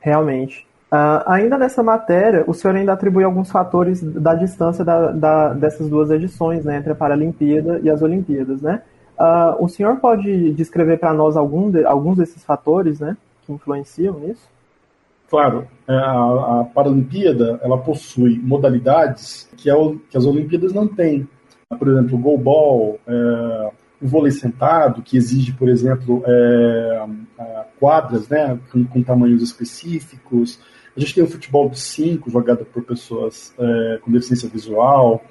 Realmente. Uh, ainda nessa matéria, o senhor ainda atribui alguns fatores da distância da, da, dessas duas edições, né, entre a Paralimpíada e as Olimpíadas, né? Uh, o senhor pode descrever para nós algum de, alguns desses fatores, né, que influenciam nisso? Claro, é, a, a Paralimpíada ela possui modalidades que, é o, que as Olimpíadas não têm. Por exemplo, o goalball, é, o vôlei sentado, que exige, por exemplo, é, quadras né, com, com, tamanhos específicos. A gente tem o futebol de cinco, jogado por pessoas é, com deficiência visual.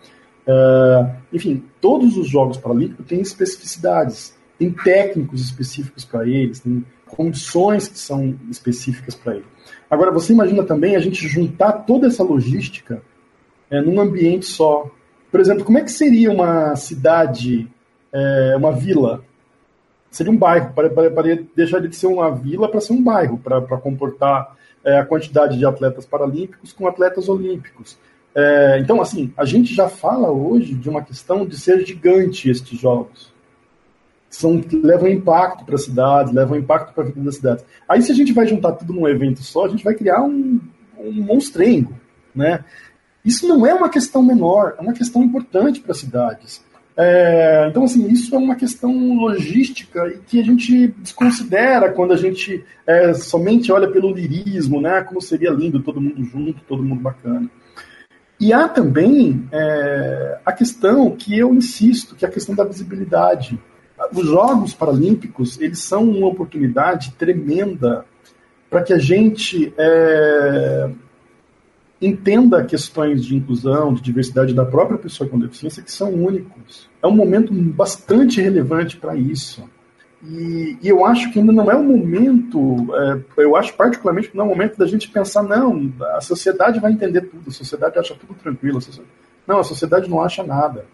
É, enfim, todos os Jogos Paralímpicos têm especificidades, tem técnicos específicos para eles, tem condições que são específicas para eles. Agora, você imagina também a gente juntar toda essa logística é, num ambiente só. Por exemplo, como é que seria uma cidade, é, uma vila? Seria um bairro, para, para, para deixar de ser uma vila para ser um bairro, para, para comportar é, a quantidade de atletas paralímpicos com atletas olímpicos. É, então, assim, a gente já fala hoje de uma questão de ser gigante estes jogos são, levam impacto para a cidade, levam impacto para a vida das cidades. Aí, se a gente vai juntar tudo num evento só, a gente vai criar um, um monstrengo, né? Isso não é uma questão menor, é uma questão importante para as cidades. É, então, assim, isso é uma questão logística e que a gente desconsidera quando a gente é, somente olha pelo lirismo, né? Como seria lindo todo mundo junto, todo mundo bacana. E há também é, a questão que eu insisto, que é a questão da visibilidade. Os Jogos Paralímpicos eles são uma oportunidade tremenda para que a gente é, entenda questões de inclusão, de diversidade da própria pessoa com deficiência que são únicos. É um momento bastante relevante para isso. E, e, eu acho que ainda não é o momento, é, eu acho particularmente que não é o momento da gente pensar, não, a sociedade vai entender tudo, a sociedade acha tudo tranquilo. Sociedade... Não, a sociedade não acha nada.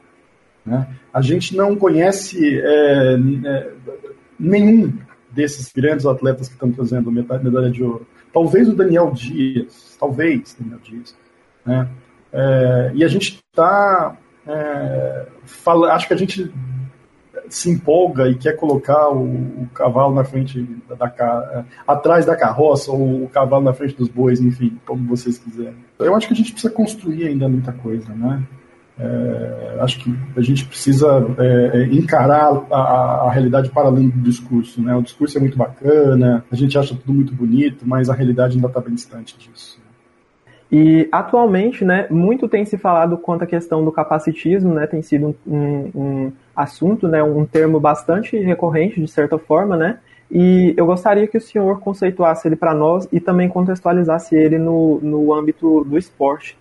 Né? A gente não conhece é, é, nenhum desses grandes atletas que estão trazendo medalha de ouro. Talvez o Daniel Dias, talvez Daniel Dias. Né? É, e a gente está. É, acho que a gente se empolga e quer colocar o, o cavalo na frente da, da, é, atrás da carroça ou o cavalo na frente dos bois, enfim, como vocês quiserem. Eu acho que a gente precisa construir ainda muita coisa, né? É, acho que a gente precisa é, é, encarar a, a, realidade para além do discurso. Né? O discurso é muito bacana, a gente acha tudo muito bonito, mas a realidade ainda está bem distante disso. E atualmente, né, muito tem se falado quanto à questão do capacitismo, né, tem sido um, assunto, né, um termo bastante recorrente de certa forma, né, e eu gostaria que o senhor conceituasse ele para nós e também contextualizasse ele no, no âmbito do esporte.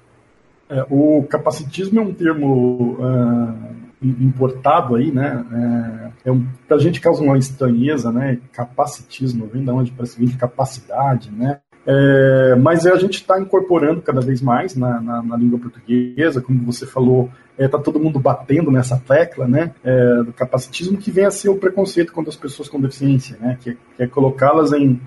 É, o capacitismo é um termo uh, importado aí, né? É, é um, pra gente causa uma estranheza, né? Capacitismo, vem da onde vir de capacidade, né? É, mas a gente está incorporando cada vez mais na, na, na, língua portuguesa, como você falou, está é, todo mundo batendo nessa tecla né, é, do capacitismo, que vem a ser o preconceito contra as pessoas com deficiência, né, que, é, que é colocá-las em,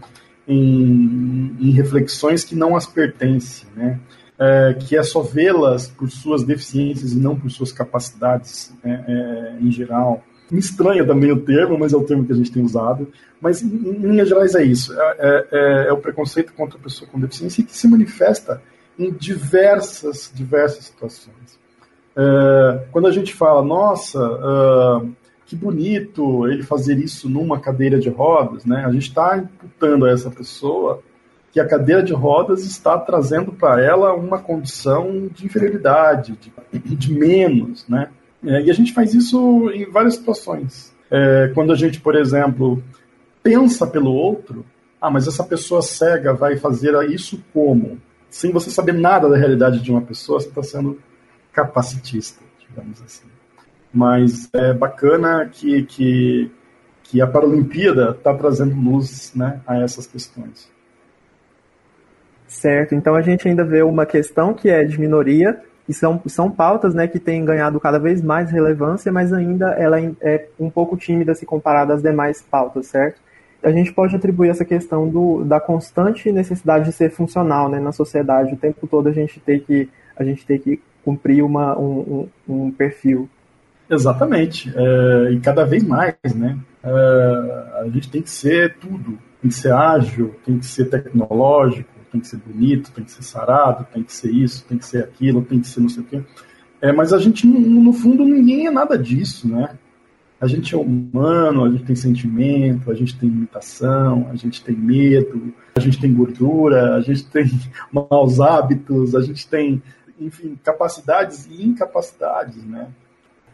em, em, reflexões que não as pertencem. Né é, que é só vê-las por suas deficiências e não por suas capacidades é, é, em geral. Me estranha também o termo, mas é o termo que a gente tem usado. Mas, em, em linhas gerais, é isso. É, é, é, é, o preconceito contra a pessoa com deficiência que se manifesta em diversas, diversas situações. quando a gente fala, nossa, que bonito ele fazer isso numa cadeira de rodas, né? a gente está imputando a essa pessoa que a cadeira de rodas está trazendo para ela uma condição de inferioridade, de, de menos, né? É, e a gente faz isso em várias situações. É, quando a gente, por exemplo, pensa pelo outro, ah, mas essa pessoa cega vai fazer isso como? Sem você saber nada da realidade de uma pessoa, você está sendo capacitista, digamos assim. Mas é bacana que, que, que a Paralimpíada está trazendo luz né, a essas questões. Certo, então a gente ainda vê uma questão que é de minoria, e são, são pautas né, que têm ganhado cada vez mais relevância, mas ainda ela é um pouco tímida se comparada às demais pautas, certo? A gente pode atribuir essa questão do, da constante necessidade de ser funcional né, na sociedade, o tempo todo a gente tem que, a gente tem que cumprir uma, um, um, um perfil. Exatamente, é, e cada vez mais, né? É, a gente tem que ser tudo, tem que ser ágil, tem que ser tecnológico, tem que ser bonito, tem que ser sarado, tem que ser isso, tem que ser aquilo, tem que ser não sei o quê. É, mas a gente, no fundo, ninguém é nada disso, né? A gente é humano, a gente tem sentimento, a gente tem limitação, a gente tem medo, a gente tem gordura, a gente tem maus hábitos, a gente tem, enfim, capacidades e incapacidades, né?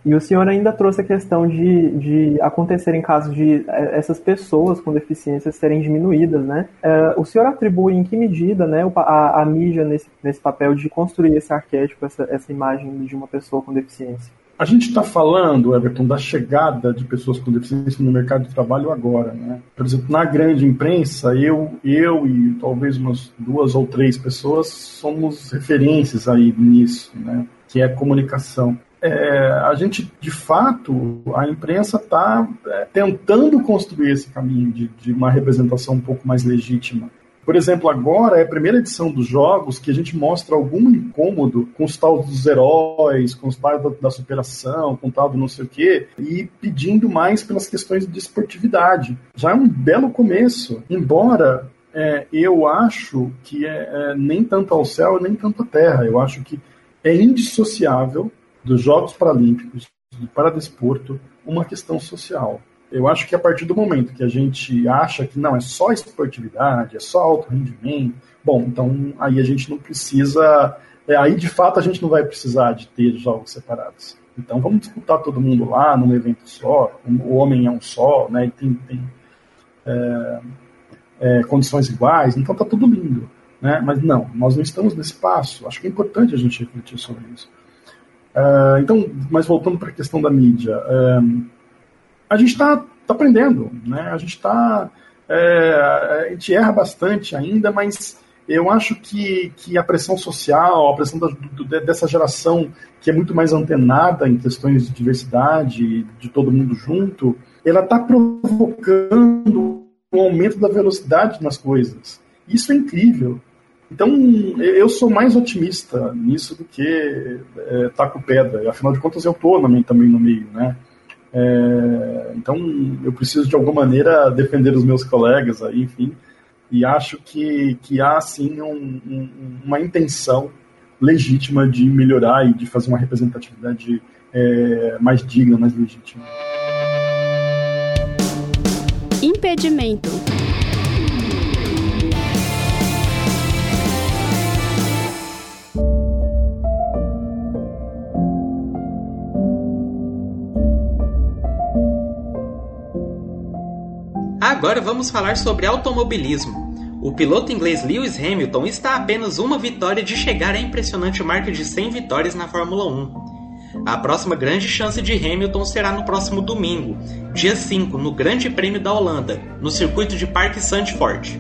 E o senhor ainda trouxe a questão de, de acontecerem casos de é, essas pessoas com deficiências serem diminuídas, né? É, o senhor atribui em que medida né, a, a mídia nesse, nesse papel de construir esse arquétipo, essa, essa imagem de uma pessoa com deficiência? A gente está falando, Everton, da chegada de pessoas com deficiência no mercado de trabalho agora, né? Por exemplo, na grande imprensa, eu, eu e talvez umas duas ou três pessoas somos referências aí nisso, né? Que é comunicação é, a gente, de fato, a imprensa está é, tentando construir esse caminho de, de, uma representação um pouco mais legítima. Por exemplo, agora é a primeira edição dos jogos que a gente mostra algum incômodo com os tal dos heróis, com os tal da, da superação, com tal do não sei o quê, e pedindo mais pelas questões de esportividade. Já é um belo começo, embora é, eu acho que é, é nem tanto ao céu nem tanto à terra. Eu acho que é indissociável dos Jogos Paralímpicos, do Paradesporto, uma questão social. Eu acho que a partir do momento que a gente acha que não, é só esportividade, é só alto rendimento, bom, então aí a gente não precisa. É, aí de fato a gente não vai precisar de ter jogos separados. Então vamos disputar todo mundo lá num evento só, o homem é um só, né? E tem, tem é, é, condições iguais, então tá tudo lindo. Né? Mas não, nós não estamos nesse passo. Acho que é importante a gente refletir sobre isso. Uh, então, mas voltando para a questão da mídia, uh, a gente está tá aprendendo, né? A gente está, é, a gente erra bastante ainda, mas eu acho que, que a pressão social, a pressão da, do, dessa geração que é muito mais antenada em questões de diversidade, de todo mundo junto, ela está provocando um aumento da velocidade nas coisas. Isso é incrível. Então, eu sou mais otimista nisso do que é, taco pedra. Afinal de contas, eu estou também no meio, né? É, então, eu preciso de alguma maneira defender os meus colegas aí, enfim. E acho que, que há, sim, um, um, uma intenção legítima de melhorar e de fazer uma representatividade é, mais digna, mais legítima. Impedimento. Agora vamos falar sobre automobilismo. O piloto inglês Lewis Hamilton está a apenas uma vitória de chegar à impressionante marca de 100 vitórias na Fórmula 1. A próxima grande chance de Hamilton será no próximo domingo, dia 5, no Grande Prêmio da Holanda, no circuito de Parque Zandvoort.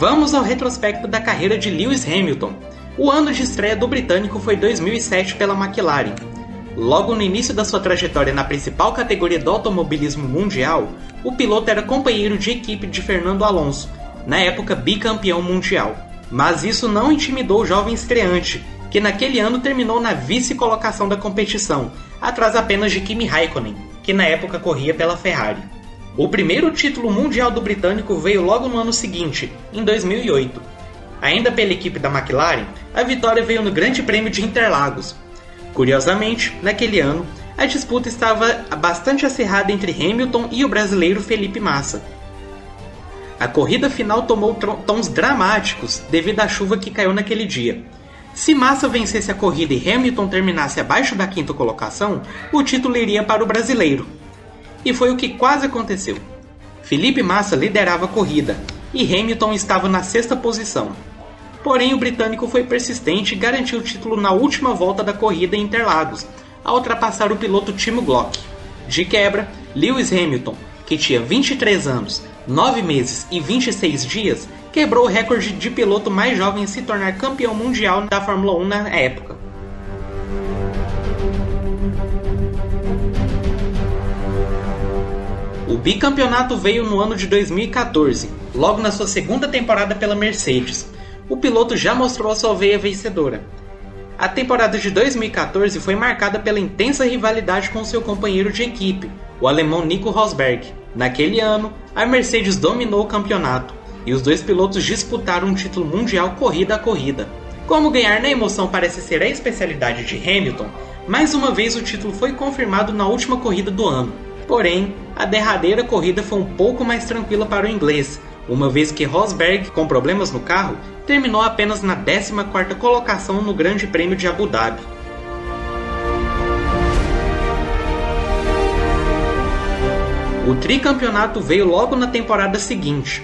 Vamos ao retrospecto da carreira de Lewis Hamilton. O ano de estreia do britânico foi 2007 pela McLaren, Logo no início da sua trajetória na principal categoria do automobilismo mundial, o piloto era companheiro de equipe de Fernando Alonso, na época bicampeão mundial. Mas isso não intimidou o jovem estreante, que naquele ano terminou na vice-colocação da competição, atrás apenas de Kimi Raikkonen, que na época corria pela Ferrari. O primeiro título mundial do britânico veio logo no ano seguinte, em 2008. Ainda pela equipe da McLaren, a vitória veio no Grande Prêmio de Interlagos, Curiosamente, naquele ano, a disputa estava bastante acirrada entre Hamilton e o brasileiro Felipe Massa. A corrida final tomou tons dramáticos devido à chuva que caiu naquele dia. Se Massa vencesse a corrida e Hamilton terminasse abaixo da quinta colocação, o título iria para o brasileiro. E foi o que quase aconteceu. Felipe Massa liderava a corrida e Hamilton estava na sexta posição. Porém, o britânico foi persistente e garantiu o título na última volta da corrida em Interlagos, ao ultrapassar o piloto Timo Glock. De quebra, Lewis Hamilton, que tinha 23 anos, 9 meses e 26 dias, quebrou o recorde de piloto mais jovem a se tornar campeão mundial da Fórmula 1 na época. O bicampeonato veio no ano de 2014, logo na sua segunda temporada pela Mercedes. O piloto já mostrou a sua veia vencedora. A temporada de 2014 foi marcada pela intensa rivalidade com seu companheiro de equipe, o alemão Nico Rosberg. Naquele ano, a Mercedes dominou o campeonato e os dois pilotos disputaram um título mundial corrida a corrida. Como ganhar na emoção parece ser a especialidade de Hamilton, mais uma vez o título foi confirmado na última corrida do ano. Porém, a derradeira corrida foi um pouco mais tranquila para o inglês, uma vez que Rosberg, com problemas no carro, terminou apenas na 14ª colocação no Grande Prêmio de Abu Dhabi. O tricampeonato veio logo na temporada seguinte.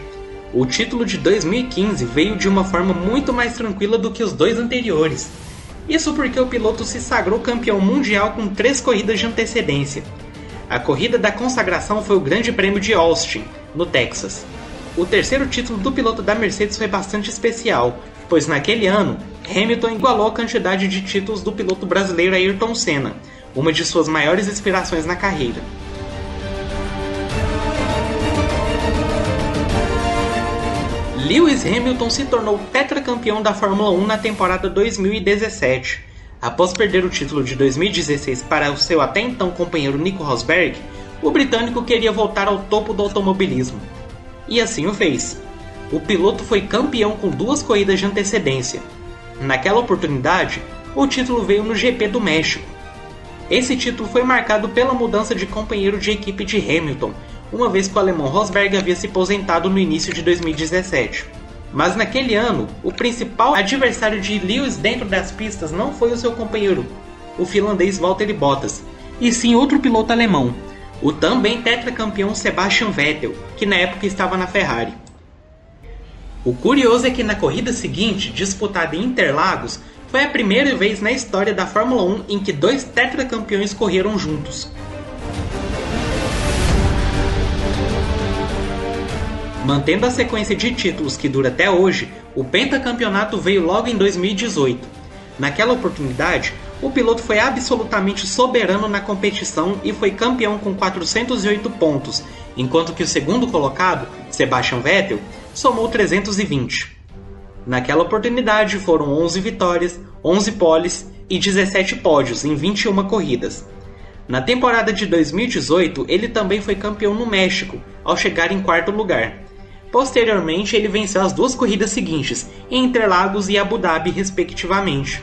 O título de 2015 veio de uma forma muito mais tranquila do que os dois anteriores. Isso porque o piloto se sagrou campeão mundial com três corridas de antecedência. A corrida da consagração foi o Grande Prêmio de Austin, no Texas. O terceiro título do piloto da Mercedes foi bastante especial, pois naquele ano Hamilton igualou a quantidade de títulos do piloto brasileiro Ayrton Senna, uma de suas maiores inspirações na carreira. Lewis Hamilton se tornou tetracampeão da Fórmula 1 na temporada 2017. Após perder o título de 2016 para o seu até então companheiro Nico Rosberg, o britânico queria voltar ao topo do automobilismo. E assim o fez. O piloto foi campeão com duas corridas de antecedência. Naquela oportunidade, o título veio no GP do México. Esse título foi marcado pela mudança de companheiro de equipe de Hamilton, uma vez que o alemão Rosberg havia se aposentado no início de 2017. Mas naquele ano, o principal adversário de Lewis dentro das pistas não foi o seu companheiro, o finlandês Valtteri Bottas, e sim outro piloto alemão, o também tetracampeão Sebastian Vettel, que na época estava na Ferrari. O curioso é que na corrida seguinte, disputada em Interlagos, foi a primeira vez na história da Fórmula 1 em que dois tetracampeões correram juntos. Mantendo a sequência de títulos que dura até hoje, o pentacampeonato veio logo em 2018. Naquela oportunidade, o piloto foi absolutamente soberano na competição e foi campeão com 408 pontos, enquanto que o segundo colocado, Sebastian Vettel, somou 320. Naquela oportunidade foram 11 vitórias, 11 poles e 17 pódios em 21 corridas. Na temporada de 2018, ele também foi campeão no México, ao chegar em quarto lugar. Posteriormente, ele venceu as duas corridas seguintes, em Interlagos e Abu Dhabi, respectivamente.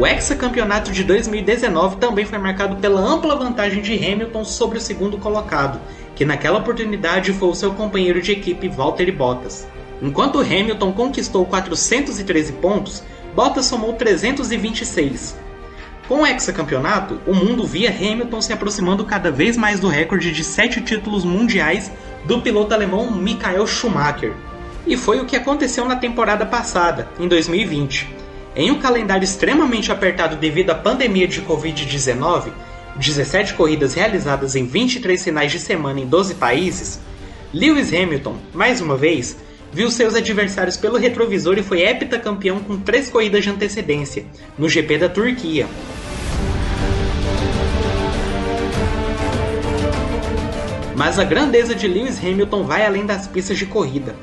O hexacampeonato de 2019 também foi marcado pela ampla vantagem de Hamilton sobre o segundo colocado, que naquela oportunidade foi o seu companheiro de equipe Valtteri Bottas. Enquanto Hamilton conquistou 413 pontos, Bottas somou 326. Com o hexacampeonato, o mundo via Hamilton se aproximando cada vez mais do recorde de sete títulos mundiais do piloto alemão Michael Schumacher. E foi o que aconteceu na temporada passada, em 2020. Em um calendário extremamente apertado devido à pandemia de Covid-19, 17 corridas realizadas em 23 finais de semana em 12 países, Lewis Hamilton, mais uma vez, viu seus adversários pelo retrovisor e foi heptacampeão com três corridas de antecedência, no GP da Turquia. Mas a grandeza de Lewis Hamilton vai além das pistas de corrida.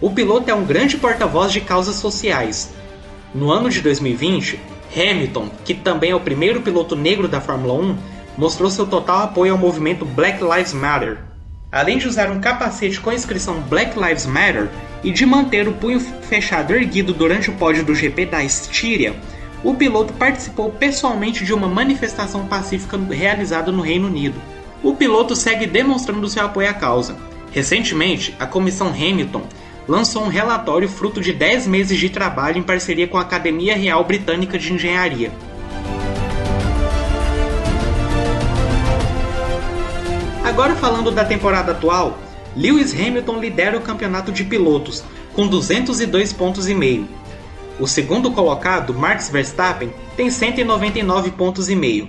O piloto é um grande porta-voz de causas sociais. No ano de 2020, Hamilton, que também é o primeiro piloto negro da Fórmula 1, mostrou seu total apoio ao movimento Black Lives Matter. Além de usar um capacete com a inscrição Black Lives Matter e de manter o punho fechado erguido durante o pódio do GP da Estíria, o piloto participou pessoalmente de uma manifestação pacífica realizada no Reino Unido o piloto segue demonstrando seu apoio à causa. Recentemente, a comissão Hamilton lançou um relatório fruto de 10 meses de trabalho em parceria com a Academia Real Britânica de Engenharia. Agora falando da temporada atual, Lewis Hamilton lidera o campeonato de pilotos, com 202 pontos e meio. O segundo colocado, Max Verstappen, tem 199 pontos e meio.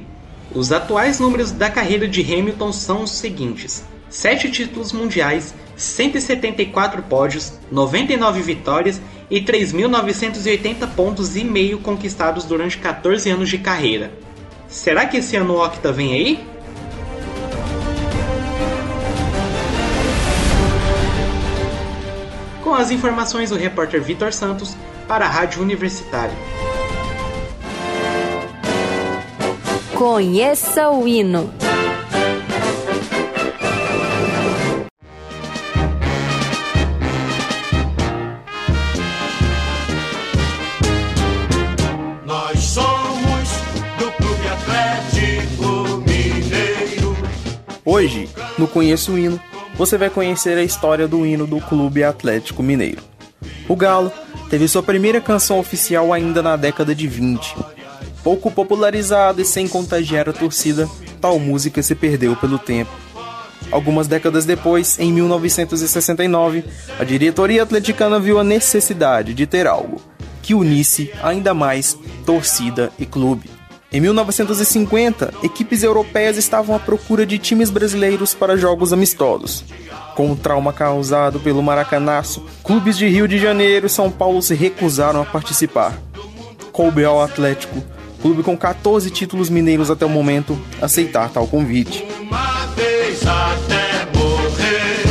Os atuais números da carreira de Hamilton são os seguintes: 7 títulos mundiais, 174 pódios, 99 vitórias e 3.980 pontos e meio conquistados durante 14 anos de carreira. Será que esse ano o Octa vem aí? Com as informações do repórter Vitor Santos para a Rádio Universitária. Conheça o hino. No Conheço o Hino, você vai conhecer a história do hino do Clube Atlético Mineiro. O Galo teve sua primeira canção oficial ainda na década de 20. Pouco popularizada e sem contagiar a torcida, tal música se perdeu pelo tempo. Algumas décadas depois, em 1969, a diretoria atleticana viu a necessidade de ter algo que unisse ainda mais torcida e clube. Em 1950, equipes europeias estavam à procura de times brasileiros para jogos amistosos. Com o trauma causado pelo maracanaço, clubes de Rio de Janeiro e São Paulo se recusaram a participar. Coube ao Atlético, clube com 14 títulos mineiros até o momento, aceitar tal convite. Uma vez até morrer,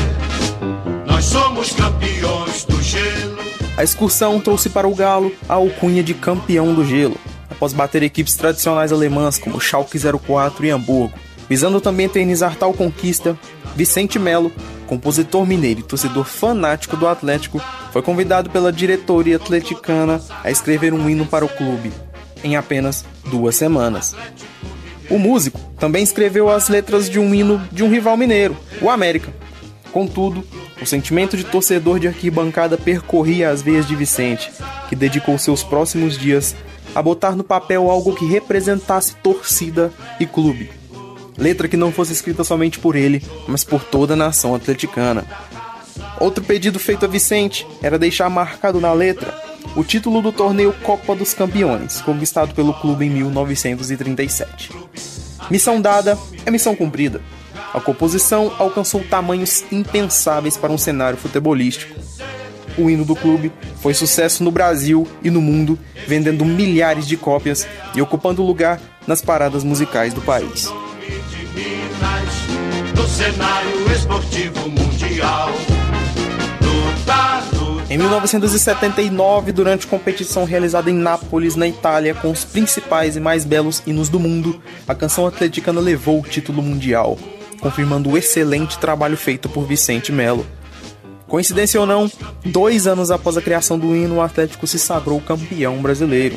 nós somos campeões do gelo. A excursão trouxe para o Galo a alcunha de campeão do gelo, após bater equipes tradicionais alemãs como Schalke 04 e Hamburgo. Visando também eternizar tal conquista, Vicente Melo, compositor mineiro e torcedor fanático do Atlético, foi convidado pela diretoria atleticana a escrever um hino para o clube, em apenas duas semanas. O músico também escreveu as letras de um hino de um rival mineiro, o América. Contudo, o sentimento de torcedor de arquibancada percorria as veias de Vicente, que dedicou seus próximos dias a botar no papel algo que representasse torcida e clube. Letra que não fosse escrita somente por ele, mas por toda a nação atleticana. Outro pedido feito a Vicente era deixar marcado na letra o título do torneio Copa dos Campeões, conquistado pelo clube em 1937. Missão dada é missão cumprida. A composição alcançou tamanhos impensáveis para um cenário futebolístico. O hino do clube foi sucesso no Brasil e no mundo, vendendo milhares de cópias e ocupando lugar nas paradas musicais do país. Em 1979, durante competição realizada em Nápoles, na Itália, com os principais e mais belos hinos do mundo, a canção atleticana levou o título mundial, confirmando o excelente trabalho feito por Vicente Melo. Coincidência ou não, dois anos após a criação do hino, o Atlético se sagrou campeão brasileiro.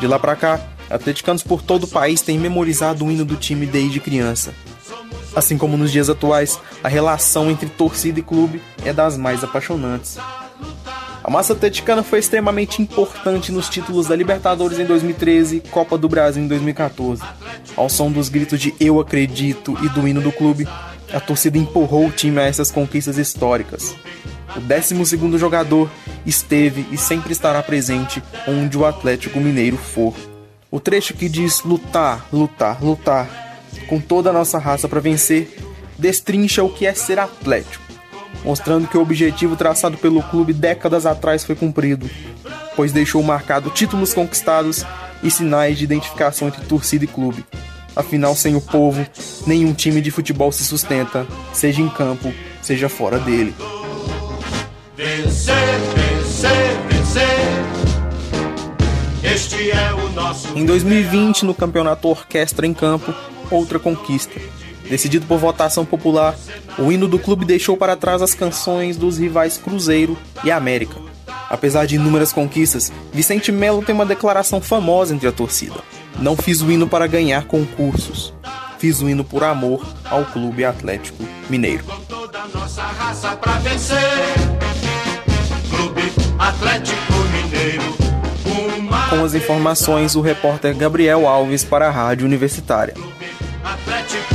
De lá para cá, atleticanos por todo o país têm memorizado o hino do time desde criança. Assim como nos dias atuais, a relação entre torcida e clube é das mais apaixonantes. A massa atleticana foi extremamente importante nos títulos da Libertadores em 2013 e Copa do Brasil em 2014. Ao som dos gritos de Eu Acredito e do hino do clube, a torcida empurrou o time a essas conquistas históricas. O 12 jogador esteve e sempre estará presente onde o Atlético Mineiro for. O trecho que diz lutar, lutar, lutar, com toda a nossa raça para vencer, destrincha o que é ser Atlético mostrando que o objetivo traçado pelo clube décadas atrás foi cumprido, pois deixou marcado títulos conquistados e sinais de identificação entre torcida e clube. Afinal, sem o povo, nenhum time de futebol se sustenta, seja em campo, seja fora dele. Vencer, vencer, vencer. Este é o nosso. Em 2020, no campeonato Orquestra em Campo, outra conquista. Decidido por votação popular, o hino do clube deixou para trás as canções dos rivais Cruzeiro e América. Apesar de inúmeras conquistas, Vicente Melo tem uma declaração famosa entre a torcida: Não fiz o hino para ganhar concursos, fiz o hino por amor ao Clube Atlético Mineiro. Com toda a nossa raça pra vencer. Clube Atlético Mineiro. Uma Com as informações, o repórter Gabriel Alves para a Rádio Atlético Mineiro. Uma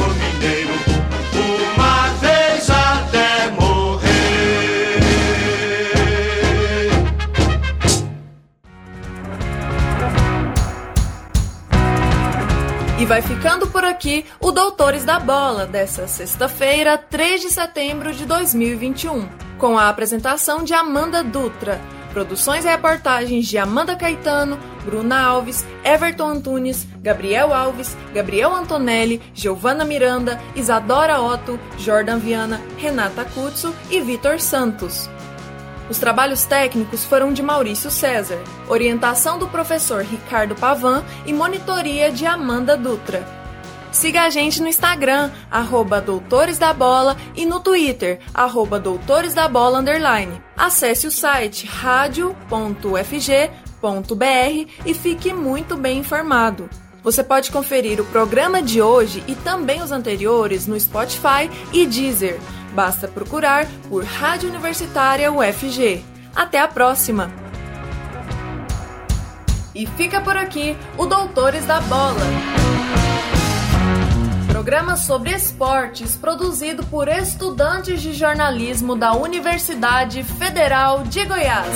E vai ficando por aqui o Doutores da Bola dessa sexta-feira, 3 de setembro de 2021, com a apresentação de Amanda Dutra, produções e reportagens de Amanda Caetano, Bruna Alves, Everton Antunes, Gabriel Alves, Gabriel Antonelli, Giovana Miranda, Isadora Otto, Jordan Viana, Renata Cutso e Vitor Santos. Os trabalhos técnicos foram de Maurício César, orientação do professor Ricardo Pavan e monitoria de Amanda Dutra. Siga a gente no Instagram, arroba Doutores da Bola, e no Twitter, arroba Doutores da Bola Underline. Acesse o site radio.fg.br e fique muito bem informado. Você pode conferir o programa de hoje e também os anteriores no Spotify e Deezer. Basta procurar por Rádio Universitária UFG. Até a próxima! E fica por aqui o Doutores da Bola. Programa sobre esportes produzido por estudantes de jornalismo da Universidade Federal de Goiás.